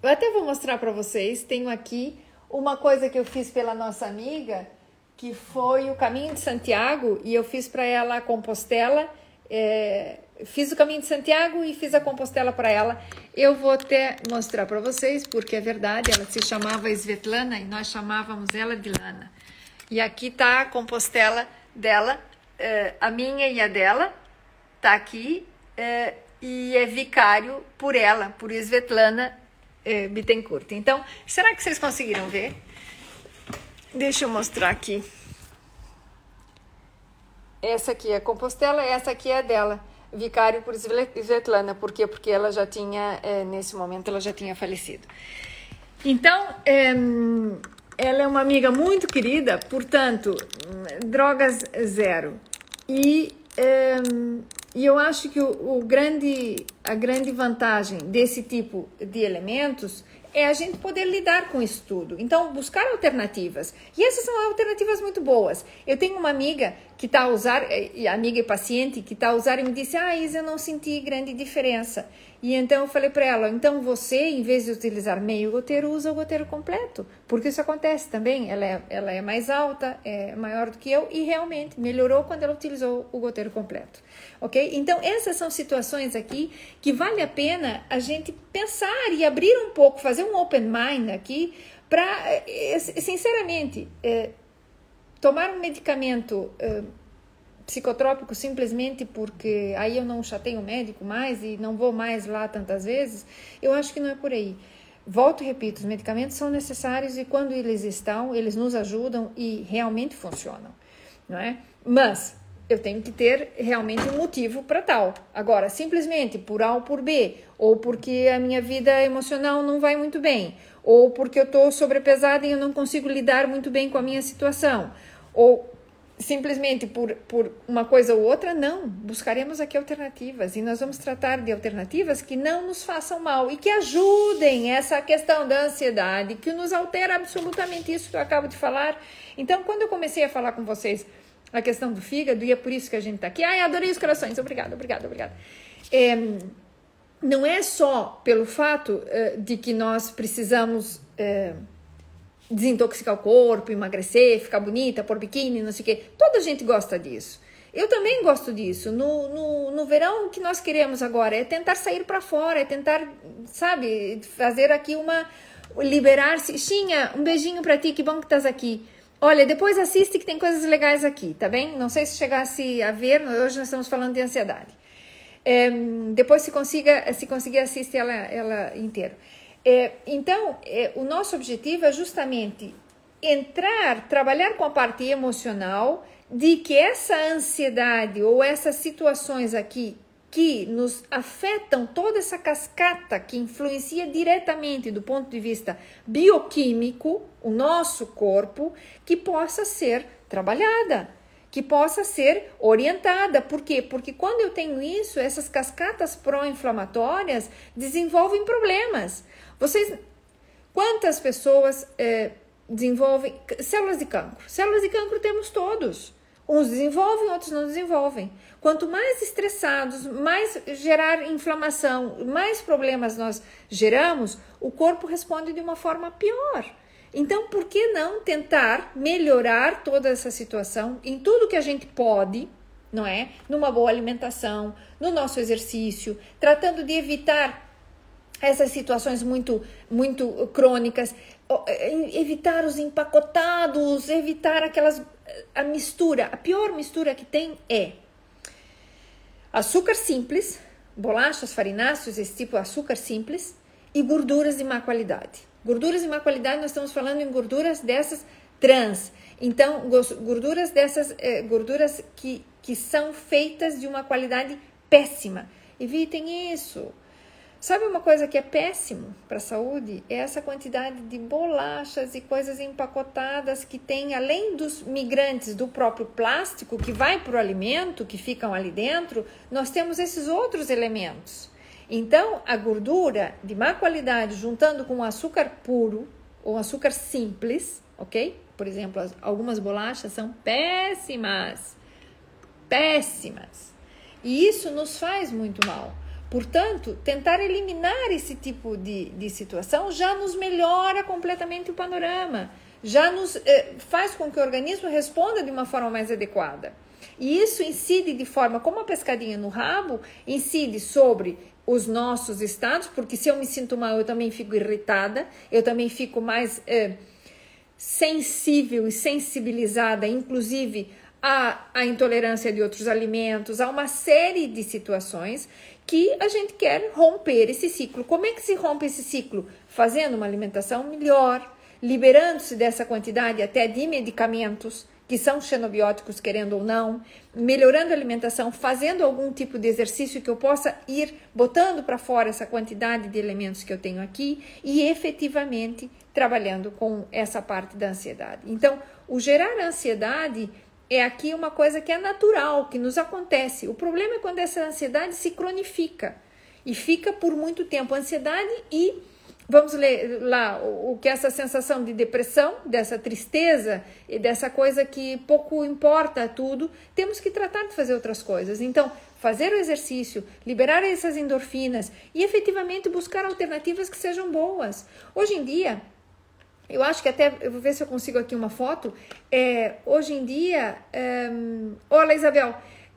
eu até vou mostrar para vocês. Tenho aqui uma coisa que eu fiz pela nossa amiga, que foi o Caminho de Santiago, e eu fiz para ela a Compostela. É, fiz o Caminho de Santiago e fiz a Compostela para ela. Eu vou até mostrar para vocês, porque é verdade, ela se chamava Svetlana e nós chamávamos ela de Lana. E aqui tá a Compostela dela, é, a minha e a dela, tá aqui. É, e é vicário por ela, por Svetlana eh, Bittencourt. Então, será que vocês conseguiram ver? Deixa eu mostrar aqui. Essa aqui é Compostela, essa aqui é a dela. Vicário por Svetlana. Por quê? Porque ela já tinha, eh, nesse momento, ela já tinha falecido. Então, eh, ela é uma amiga muito querida, portanto, drogas zero. E, e eu acho que o, o grande, a grande vantagem desse tipo de elementos é a gente poder lidar com isso tudo. Então, buscar alternativas. E essas são alternativas muito boas. Eu tenho uma amiga que está a usar, amiga e paciente, que está a usar e me disse: Ah, Isa, eu não senti grande diferença. E então eu falei para ela: então você, em vez de utilizar meio goteiro, usa o goteiro completo. Porque isso acontece também. Ela é, ela é mais alta, é maior do que eu e realmente melhorou quando ela utilizou o goteiro completo. Ok? Então, essas são situações aqui que vale a pena a gente pensar e abrir um pouco, fazer um open mind aqui para, eh, sinceramente, é, tomar um medicamento. É, psicotrópico simplesmente porque aí eu não chateio o médico mais e não vou mais lá tantas vezes, eu acho que não é por aí. Volto e repito, os medicamentos são necessários e quando eles estão, eles nos ajudam e realmente funcionam, não é? Mas eu tenho que ter realmente um motivo para tal. Agora, simplesmente por A ou por B, ou porque a minha vida emocional não vai muito bem, ou porque eu estou sobrepesada e eu não consigo lidar muito bem com a minha situação, ou simplesmente por, por uma coisa ou outra, não. Buscaremos aqui alternativas e nós vamos tratar de alternativas que não nos façam mal e que ajudem essa questão da ansiedade, que nos altera absolutamente isso que eu acabo de falar. Então, quando eu comecei a falar com vocês a questão do fígado, e é por isso que a gente está aqui, ai, adorei os corações, obrigada, obrigada, obrigada. É, não é só pelo fato uh, de que nós precisamos. Uh, desintoxicar o corpo, emagrecer, ficar bonita, pôr biquíni, não sei o quê. Toda gente gosta disso. Eu também gosto disso. No, no, no verão, o que nós queremos agora é tentar sair para fora, é tentar, sabe, fazer aqui uma. liberar-se. Xinha, um beijinho para ti, que bom que estás aqui. Olha, depois assiste que tem coisas legais aqui, tá bem? Não sei se chegasse a ver, hoje nós estamos falando de ansiedade. É, depois, se consiga, se conseguir, assiste ela, ela inteira. É, então, é, o nosso objetivo é justamente entrar, trabalhar com a parte emocional de que essa ansiedade ou essas situações aqui que nos afetam toda essa cascata que influencia diretamente do ponto de vista bioquímico o nosso corpo, que possa ser trabalhada, que possa ser orientada. Por quê? Porque quando eu tenho isso, essas cascatas pró-inflamatórias desenvolvem problemas. Vocês, quantas pessoas é, desenvolvem células de cancro? Células de cancro temos todos. Uns desenvolvem, outros não desenvolvem. Quanto mais estressados, mais gerar inflamação, mais problemas nós geramos, o corpo responde de uma forma pior. Então, por que não tentar melhorar toda essa situação em tudo que a gente pode, não é? Numa boa alimentação, no nosso exercício, tratando de evitar essas situações muito, muito crônicas, é, evitar os empacotados, evitar aquelas a mistura. A pior mistura que tem é açúcar simples, bolachas, farináceos, esse tipo de açúcar simples e gorduras de má qualidade. Gorduras de má qualidade, nós estamos falando em gorduras dessas trans. Então, gorduras dessas eh, gorduras que, que são feitas de uma qualidade péssima. Evitem isso. Sabe uma coisa que é péssimo para a saúde? É essa quantidade de bolachas e coisas empacotadas que tem, além dos migrantes do próprio plástico que vai para o alimento, que ficam ali dentro, nós temos esses outros elementos. Então, a gordura de má qualidade, juntando com açúcar puro ou açúcar simples, ok? Por exemplo, algumas bolachas são péssimas. Péssimas. E isso nos faz muito mal. Portanto, tentar eliminar esse tipo de, de situação já nos melhora completamente o panorama, já nos eh, faz com que o organismo responda de uma forma mais adequada. E isso incide de forma como a pescadinha no rabo, incide sobre os nossos estados, porque se eu me sinto mal, eu também fico irritada, eu também fico mais eh, sensível e sensibilizada, inclusive a, a intolerância de outros alimentos, a uma série de situações que a gente quer romper esse ciclo. Como é que se rompe esse ciclo? Fazendo uma alimentação melhor, liberando-se dessa quantidade até de medicamentos que são xenobióticos, querendo ou não, melhorando a alimentação, fazendo algum tipo de exercício que eu possa ir botando para fora essa quantidade de elementos que eu tenho aqui e efetivamente trabalhando com essa parte da ansiedade. Então, o gerar ansiedade é aqui uma coisa que é natural, que nos acontece. O problema é quando essa ansiedade se cronifica e fica por muito tempo. Ansiedade e Vamos ler lá o, que é essa sensação de depressão, dessa tristeza e dessa coisa que pouco importa tudo. Temos que tratar de fazer outras coisas. Então, fazer o exercício, liberar essas endorfinas e efetivamente buscar alternativas que sejam boas. Hoje em dia, eu acho que até, eu vou ver se eu consigo aqui uma foto. É, hoje em dia, é, olha, Isabel,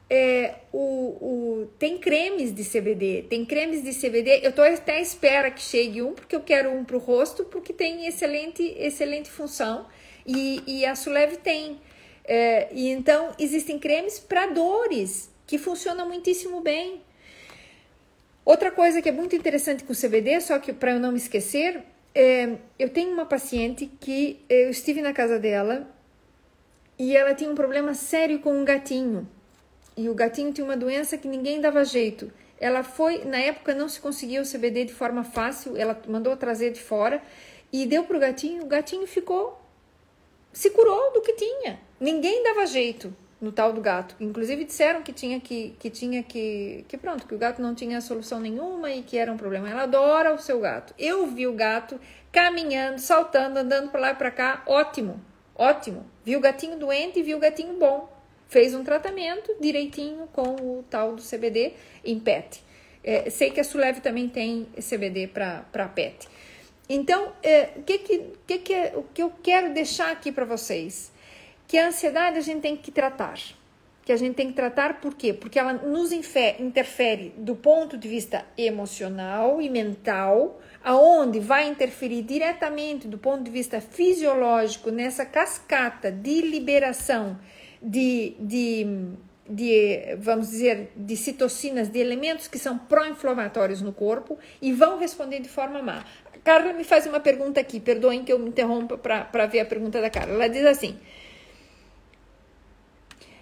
é, o, o, tem cremes de CBD, tem cremes de CBD. Eu estou até à espera que chegue um, porque eu quero um para o rosto, porque tem excelente, excelente função. E, e a Sulev tem. É, e então existem cremes para dores que funcionam muitíssimo bem. Outra coisa que é muito interessante com o CBD, só que para eu não me esquecer, é, eu tenho uma paciente que eu estive na casa dela e ela tinha um problema sério com um gatinho. E o gatinho tinha uma doença que ninguém dava jeito. Ela foi, na época não se conseguia o CBD de forma fácil, ela mandou trazer de fora e deu pro gatinho, o gatinho ficou se curou do que tinha. Ninguém dava jeito no tal do gato. Inclusive disseram que tinha que, que tinha que, que pronto, que o gato não tinha solução nenhuma e que era um problema. Ela adora o seu gato. Eu vi o gato caminhando, saltando, andando para lá e para cá, ótimo, ótimo. Vi o gatinho doente e vi o gatinho bom. Fez um tratamento direitinho com o tal do CBD em PET. É, sei que a Suleve também tem CBD para PET. Então, é, o, que, que, que, que, é, o que eu quero deixar aqui para vocês? Que a ansiedade a gente tem que tratar. Que a gente tem que tratar por quê? Porque ela nos interfere do ponto de vista emocional e mental, aonde vai interferir diretamente do ponto de vista fisiológico nessa cascata de liberação de, de, de vamos dizer, de citocinas, de elementos que são pró-inflamatórios no corpo e vão responder de forma má. Carla me faz uma pergunta aqui, perdoem que eu me interrompa para ver a pergunta da Carla. Ela diz assim: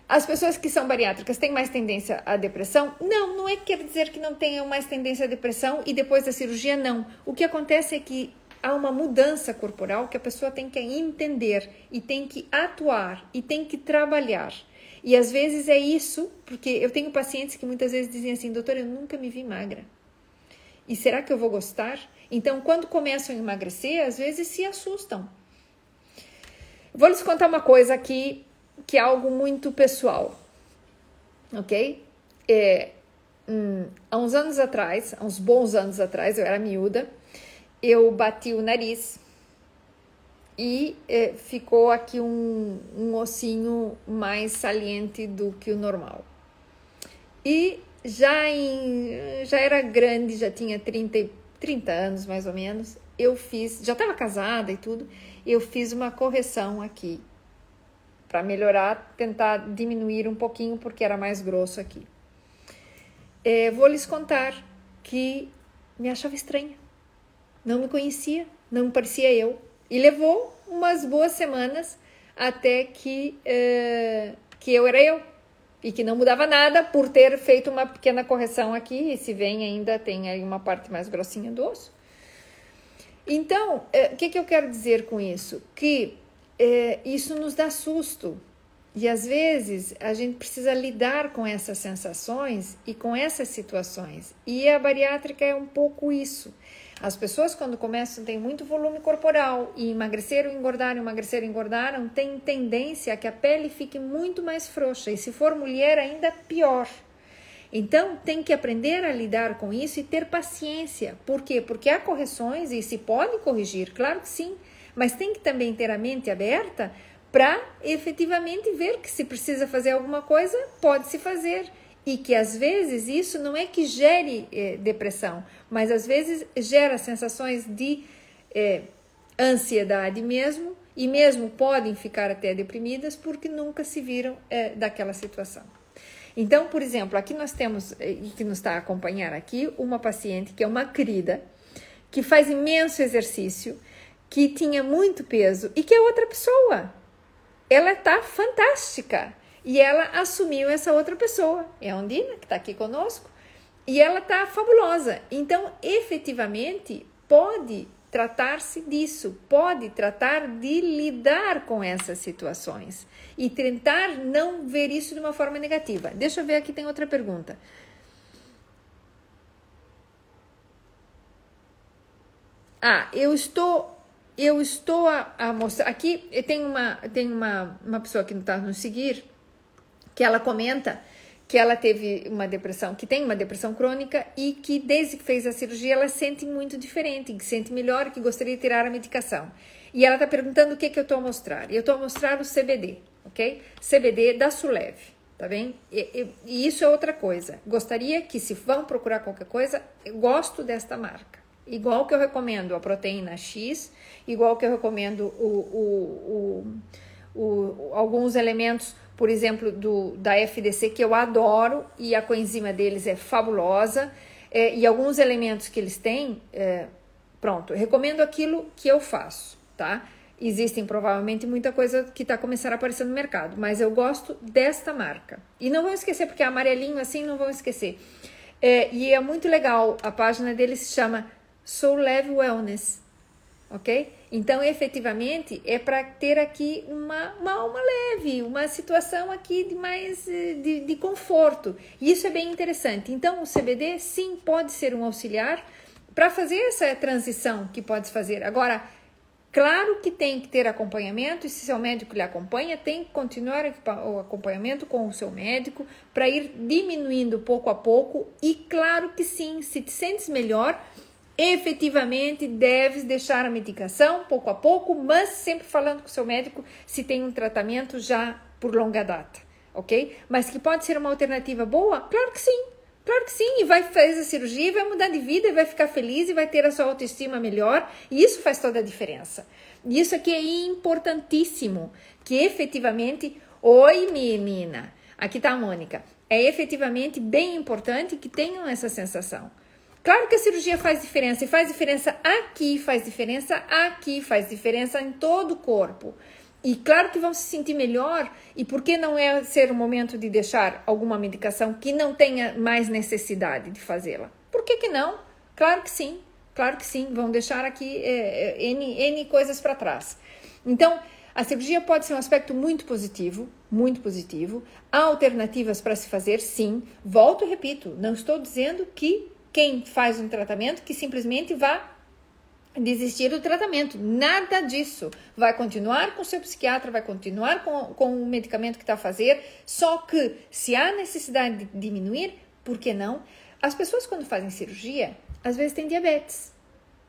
as pessoas que são bariátricas têm mais tendência à depressão? Não, não é que quer dizer que não tenham mais tendência à depressão e depois da cirurgia, não. O que acontece é que há uma mudança corporal que a pessoa tem que entender e tem que atuar e tem que trabalhar. E às vezes é isso, porque eu tenho pacientes que muitas vezes dizem assim, doutor, eu nunca me vi magra. E será que eu vou gostar? Então, quando começam a emagrecer, às vezes se assustam. Vou lhes contar uma coisa aqui que é algo muito pessoal, ok? É, hum, há uns anos atrás, há uns bons anos atrás, eu era miúda, eu bati o nariz e é, ficou aqui um, um ossinho mais saliente do que o normal. E já, em, já era grande, já tinha 30, 30 anos mais ou menos, eu fiz, já estava casada e tudo, eu fiz uma correção aqui para melhorar, tentar diminuir um pouquinho porque era mais grosso aqui. É, vou lhes contar que me achava estranha, não me conhecia, não me parecia eu e levou umas boas semanas até que é, que eu era eu e que não mudava nada por ter feito uma pequena correção aqui e se vem ainda tem aí uma parte mais grossinha do osso. Então, é, o que, que eu quero dizer com isso? Que é, isso nos dá susto. E às vezes a gente precisa lidar com essas sensações e com essas situações. E a bariátrica é um pouco isso. As pessoas, quando começam, têm muito volume corporal e emagreceram, engordaram, emagreceram, engordaram, têm tendência a que a pele fique muito mais frouxa. E se for mulher, ainda pior. Então, tem que aprender a lidar com isso e ter paciência. Por quê? Porque há correções e se pode corrigir, claro que sim mas tem que também ter a mente aberta para efetivamente ver que se precisa fazer alguma coisa, pode se fazer. E que às vezes isso não é que gere eh, depressão, mas às vezes gera sensações de eh, ansiedade mesmo e mesmo podem ficar até deprimidas porque nunca se viram é, daquela situação. Então, por exemplo, aqui nós temos, e que nos está a acompanhar aqui, uma paciente que é uma querida, que faz imenso exercício, que tinha muito peso e que é outra pessoa. Ela está fantástica. E ela assumiu essa outra pessoa. É a Ondina, que está aqui conosco. E ela está fabulosa. Então, efetivamente, pode tratar-se disso, pode tratar de lidar com essas situações e tentar não ver isso de uma forma negativa. Deixa eu ver aqui, tem outra pergunta. Ah, eu estou eu estou a, a mostrar aqui tem uma tem uma, uma pessoa que não está nos seguir que ela comenta que ela teve uma depressão, que tem uma depressão crônica e que desde que fez a cirurgia ela sente muito diferente, que sente melhor, que gostaria de tirar a medicação. E ela está perguntando o que, que eu estou a mostrar. E eu estou a mostrar o CBD, ok? CBD da Suleve, tá bem? E, e, e, isso é outra coisa. Gostaria que se vão procurar qualquer coisa, eu gosto desta marca. Igual que eu recomendo a proteína X, igual que eu recomendo o, o, o, alguns elementos por exemplo, do, da FDC, que eu adoro e a coenzima deles é fabulosa, é, e alguns elementos que eles têm, é, pronto, recomendo aquilo que eu faço, tá? Existem provavelmente muita coisa que está começando a aparecer no mercado, mas eu gosto desta marca. E não vão esquecer, porque é amarelinho assim, não vão esquecer. É, e é muito legal, a página deles se chama Soul Leve Wellness, ok? Então, efetivamente, é para ter aqui uma, uma alma leve, uma situação aqui de mais eh, de, de conforto. E isso é bem interessante. Então, o CBD sim pode ser um auxiliar para fazer essa transição que pode fazer. Agora, claro que tem que ter acompanhamento, e se seu médico lhe acompanha, tem que continuar o acompanhamento com o seu médico para ir diminuindo pouco a pouco. E claro que sim, se te sentes melhor efetivamente deves deixar a medicação pouco a pouco, mas sempre falando com o seu médico se tem um tratamento já por longa data, ok? Mas que pode ser uma alternativa boa? Claro que sim, claro que sim. E vai fazer a cirurgia, vai mudar de vida, vai ficar feliz e vai ter a sua autoestima melhor. E isso faz toda a diferença. E isso aqui é importantíssimo, que efetivamente, oi menina, aqui tá a Mônica, é efetivamente bem importante que tenham essa sensação. Claro que a cirurgia faz diferença, e faz diferença aqui, faz diferença aqui, faz diferença em todo o corpo. E claro que vão se sentir melhor, e por que não é ser o momento de deixar alguma medicação que não tenha mais necessidade de fazê-la? Por que, que não? Claro que sim, claro que sim, vão deixar aqui é, N, N coisas para trás. Então, a cirurgia pode ser um aspecto muito positivo, muito positivo. Há alternativas para se fazer, sim. Volto e repito, não estou dizendo que quem faz um tratamento que simplesmente vá desistir do tratamento. Nada disso. Vai continuar com o seu psiquiatra, vai continuar com, com o medicamento que está a fazer. Só que se há necessidade de diminuir, por que não? As pessoas, quando fazem cirurgia, às vezes têm diabetes.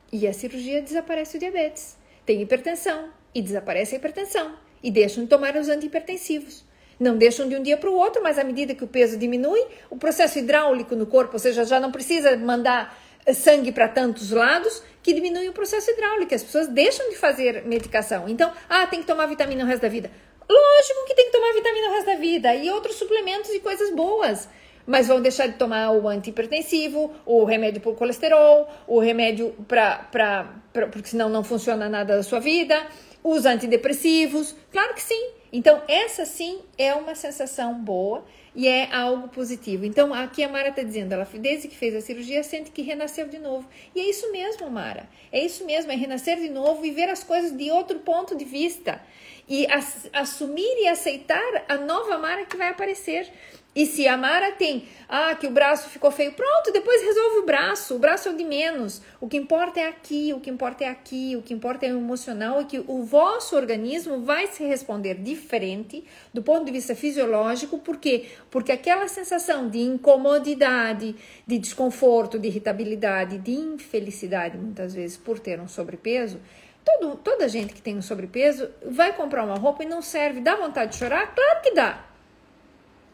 E a cirurgia desaparece o diabetes. Tem hipertensão e desaparece a hipertensão. E deixam de tomar os antihipertensivos. Não deixam de um dia para o outro, mas à medida que o peso diminui, o processo hidráulico no corpo, ou seja, já não precisa mandar sangue para tantos lados, que diminui o processo hidráulico. As pessoas deixam de fazer medicação. Então, ah, tem que tomar vitamina o resto da vida. Lógico que tem que tomar vitamina o resto da vida e outros suplementos e coisas boas. Mas vão deixar de tomar o antihipertensivo, o remédio para o colesterol, o remédio para. porque senão não funciona nada da sua vida, os antidepressivos. Claro que sim. Então, essa sim é uma sensação boa e é algo positivo. Então, aqui a Mara está dizendo, ela desde que fez a cirurgia sente que renasceu de novo. E é isso mesmo, Mara. É isso mesmo, é renascer de novo e ver as coisas de outro ponto de vista. E assumir e aceitar a nova Mara que vai aparecer. E se a Mara tem, ah, que o braço ficou feio, pronto, depois resolve o braço. O braço é o de menos. O que importa é aqui, o que importa é aqui, o que importa é o emocional e que o vosso organismo vai se responder diferente do ponto de vista fisiológico, por quê? Porque aquela sensação de incomodidade, de desconforto, de irritabilidade, de infelicidade, muitas vezes por ter um sobrepeso, todo, toda gente que tem um sobrepeso vai comprar uma roupa e não serve, dá vontade de chorar? Claro que dá.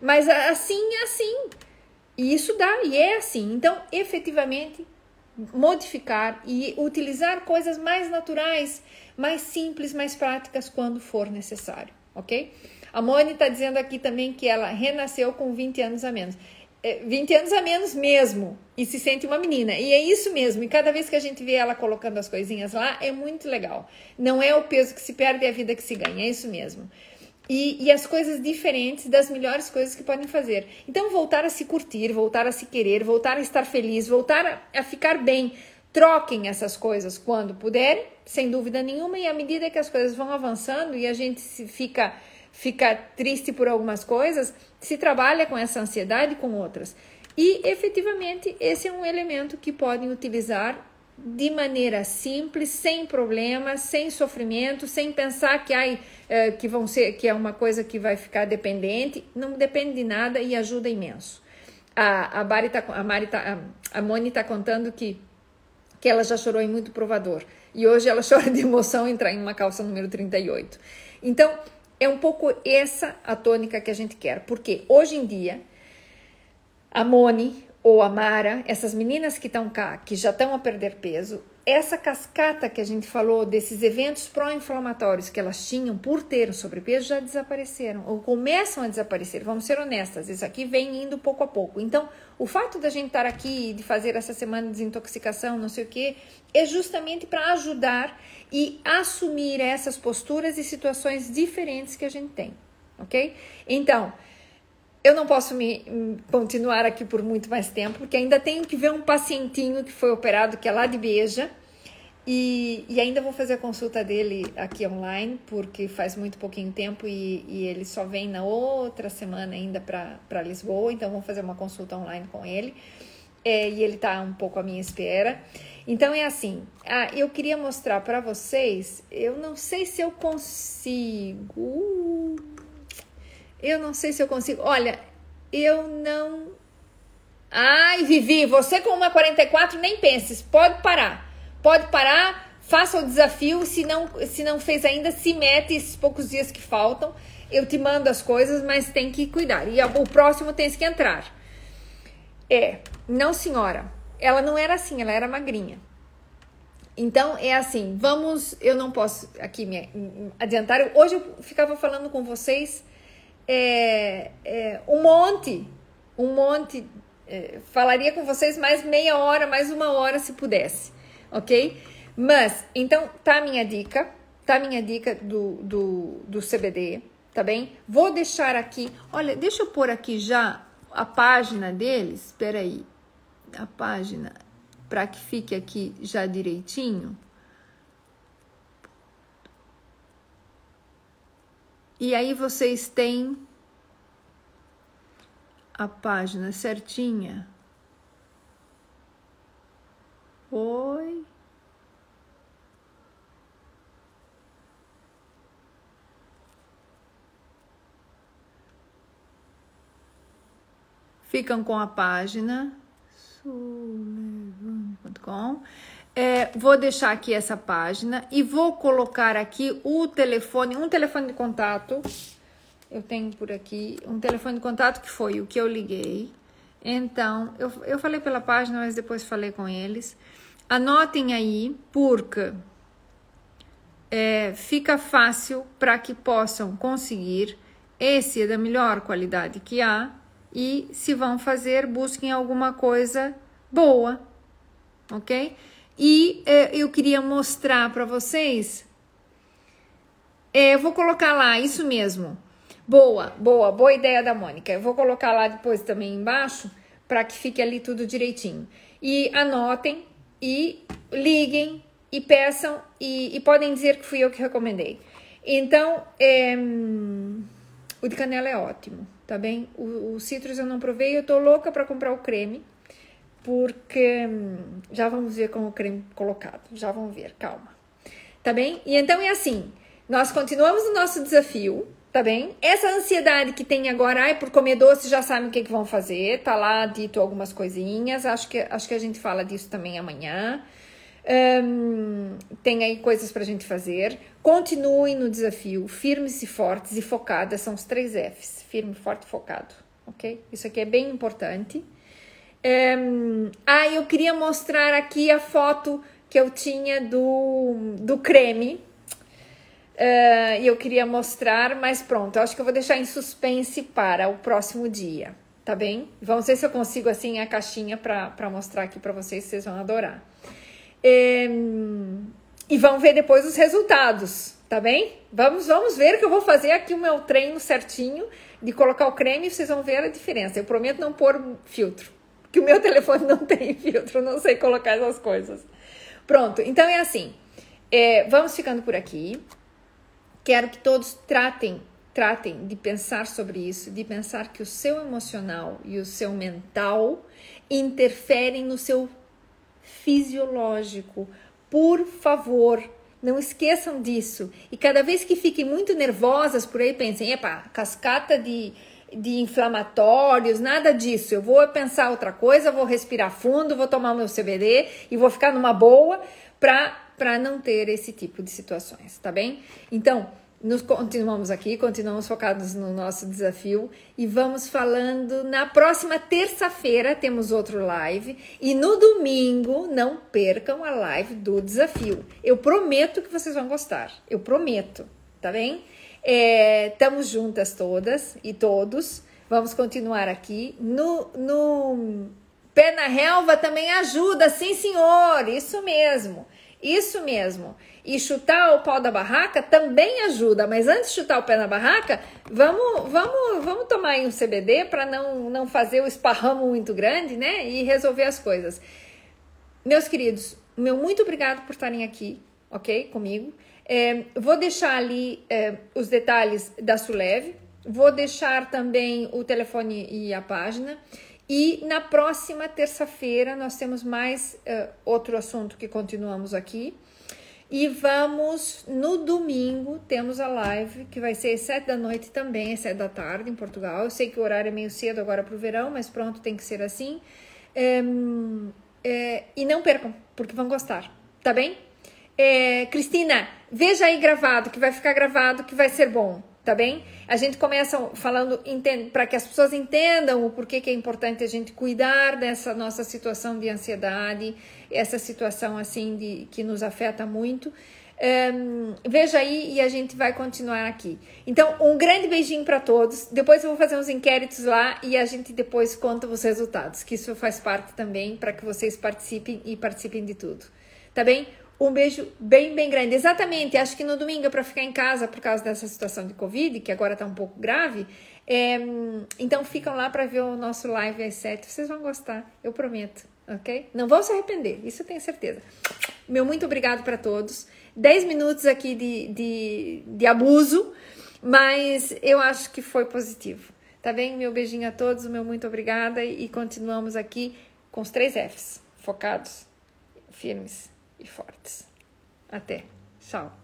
Mas assim é assim. E isso dá, e é assim. Então, efetivamente, modificar e utilizar coisas mais naturais, mais simples, mais práticas quando for necessário, ok? A Moni está dizendo aqui também que ela renasceu com 20 anos a menos. 20 é, anos a menos mesmo e se sente uma menina. E é isso mesmo. E cada vez que a gente vê ela colocando as coisinhas lá, é muito legal. Não é o peso que se perde, é a vida que se ganha. É isso mesmo. E, e as coisas diferentes das melhores coisas que podem fazer. Então, voltar a se curtir, voltar a se querer, voltar a estar feliz, voltar a, a ficar bem. Troquem essas coisas quando puderem, sem dúvida nenhuma, e à medida que as coisas vão avançando e a gente se fica fica triste por algumas coisas, se trabalha com essa ansiedade com outras. E efetivamente esse é um elemento que podem utilizar de maneira simples, sem problemas, sem sofrimento, sem pensar que, ai, é, que vão ser que é uma coisa que vai ficar dependente. Não depende de nada e ajuda imenso. A, a, Bari tá, a, Mari tá, a, a Moni está contando que, que ela já chorou em muito provador. E hoje ela chora de emoção entrar em uma calça número 38. Então, é um pouco essa a tônica que a gente quer, porque hoje em dia a Moni ou a Mara, essas meninas que estão cá, que já estão a perder peso, essa cascata que a gente falou desses eventos pró-inflamatórios que elas tinham por ter o sobrepeso já desapareceram ou começam a desaparecer. Vamos ser honestas, isso aqui vem indo pouco a pouco. Então, o fato da gente estar aqui de fazer essa semana de desintoxicação, não sei o que, é justamente para ajudar e assumir essas posturas e situações diferentes que a gente tem, ok? Então, eu não posso me hum, continuar aqui por muito mais tempo, porque ainda tenho que ver um pacientinho que foi operado, que é lá de Beja, e, e ainda vou fazer a consulta dele aqui online, porque faz muito pouquinho tempo e, e ele só vem na outra semana ainda para Lisboa, então vou fazer uma consulta online com ele. É, e ele está um pouco à minha espera. Então é assim, ah, eu queria mostrar para vocês, eu não sei se eu consigo eu não sei se eu consigo. Olha, eu não. Ai, Vivi, você com uma 44 nem penses. Pode parar. Pode parar, faça o desafio. Se não, se não fez ainda, se mete esses poucos dias que faltam. Eu te mando as coisas, mas tem que cuidar. E o próximo tem que entrar. É, não, senhora. Ela não era assim, ela era magrinha. Então é assim, vamos. Eu não posso aqui me adiantar. Hoje eu ficava falando com vocês é, é, um monte, um monte. É, falaria com vocês mais meia hora, mais uma hora se pudesse, ok? Mas, então, tá minha dica, tá minha dica do, do, do CBD, tá bem? Vou deixar aqui, olha, deixa eu pôr aqui já a página deles, espera aí, a página, para que fique aqui já direitinho. E aí vocês têm a página certinha. Oi. Ficam com a página sulevane.com. É, vou deixar aqui essa página e vou colocar aqui o telefone, um telefone de contato. Eu tenho por aqui um telefone de contato que foi o que eu liguei. Então, eu, eu falei pela página, mas depois falei com eles. Anotem aí, porque é, fica fácil para que possam conseguir. Esse é da melhor qualidade que há. E se vão fazer, busquem alguma coisa boa, ok? E é, eu queria mostrar para vocês. É, eu vou colocar lá, isso mesmo. Boa, boa, boa ideia da Mônica. Eu vou colocar lá depois também embaixo para que fique ali tudo direitinho. E anotem e liguem e peçam e, e podem dizer que fui eu que recomendei. Então, é, o de canela é ótimo, tá bem? O, o citrus eu não provei, eu tô louca para comprar o creme porque hum, já vamos ver com o creme colocado, já vamos ver, calma. Tá bem? E então é assim, nós continuamos o nosso desafio, tá bem? Essa ansiedade que tem agora, ai, por comer doce, já sabem o que, que vão fazer, tá lá dito algumas coisinhas, acho que, acho que a gente fala disso também amanhã. Um, tem aí coisas pra gente fazer. Continuem no desafio, firmes e fortes e focadas, são os três Fs: firme, forte e focado, ok? Isso aqui é bem importante. É, ah, eu queria mostrar aqui a foto que eu tinha do, do creme. Uh, e eu queria mostrar, mas pronto, eu acho que eu vou deixar em suspense para o próximo dia, tá bem? Vamos ver se eu consigo assim a caixinha para mostrar aqui para vocês, vocês vão adorar. E vão ver depois os resultados, tá bem? Vamos, vamos ver que eu vou fazer aqui o meu treino certinho de colocar o creme e vocês vão ver a diferença. Eu prometo não pôr filtro, que o meu telefone não tem filtro, não sei colocar essas coisas. Pronto, então é assim. É, vamos ficando por aqui. Quero que todos tratem, tratem de pensar sobre isso, de pensar que o seu emocional e o seu mental interferem no seu fisiológico. Por favor, não esqueçam disso. E cada vez que fiquem muito nervosas por aí, pensem: epa, cascata de, de inflamatórios, nada disso. Eu vou pensar outra coisa, vou respirar fundo, vou tomar meu CBD e vou ficar numa boa para não ter esse tipo de situações, tá bem? Então, nos continuamos aqui, continuamos focados no nosso desafio e vamos falando na próxima terça-feira temos outro live e no domingo não percam a live do desafio. Eu prometo que vocês vão gostar, eu prometo, tá bem? Estamos é, juntas todas e todos. Vamos continuar aqui no, no pé na relva também ajuda, sim senhor, isso mesmo. Isso mesmo. E chutar o pau da barraca também ajuda, mas antes de chutar o pé na barraca, vamos, vamos, vamos tomar aí um CBD para não, não fazer o esparramo muito grande, né? E resolver as coisas. Meus queridos, meu muito obrigado por estarem aqui, ok? Comigo. É, vou deixar ali é, os detalhes da Suleve, vou deixar também o telefone e a página. E na próxima terça-feira nós temos mais uh, outro assunto que continuamos aqui. E vamos, no domingo, temos a live, que vai ser às sete da noite também, às sete da tarde em Portugal. Eu sei que o horário é meio cedo agora para o verão, mas pronto, tem que ser assim. Um, é, e não percam, porque vão gostar, tá bem? É, Cristina, veja aí gravado, que vai ficar gravado, que vai ser bom tá bem? A gente começa falando para que as pessoas entendam o porquê que é importante a gente cuidar dessa nossa situação de ansiedade, essa situação assim de que nos afeta muito. Um, veja aí e a gente vai continuar aqui. Então, um grande beijinho para todos. Depois eu vou fazer uns inquéritos lá e a gente depois conta os resultados, que isso faz parte também para que vocês participem e participem de tudo. Tá bem? Um beijo bem, bem grande. Exatamente, acho que no domingo é para ficar em casa por causa dessa situação de Covid, que agora está um pouco grave. É, então ficam lá para ver o nosso live às 7. Vocês vão gostar, eu prometo, ok? Não vão se arrepender, isso eu tenho certeza. Meu muito obrigado para todos. 10 minutos aqui de, de, de abuso, mas eu acho que foi positivo. Tá bem? Meu beijinho a todos, meu muito obrigada e continuamos aqui com os três Fs, focados, firmes e fortes. Até. Tchau.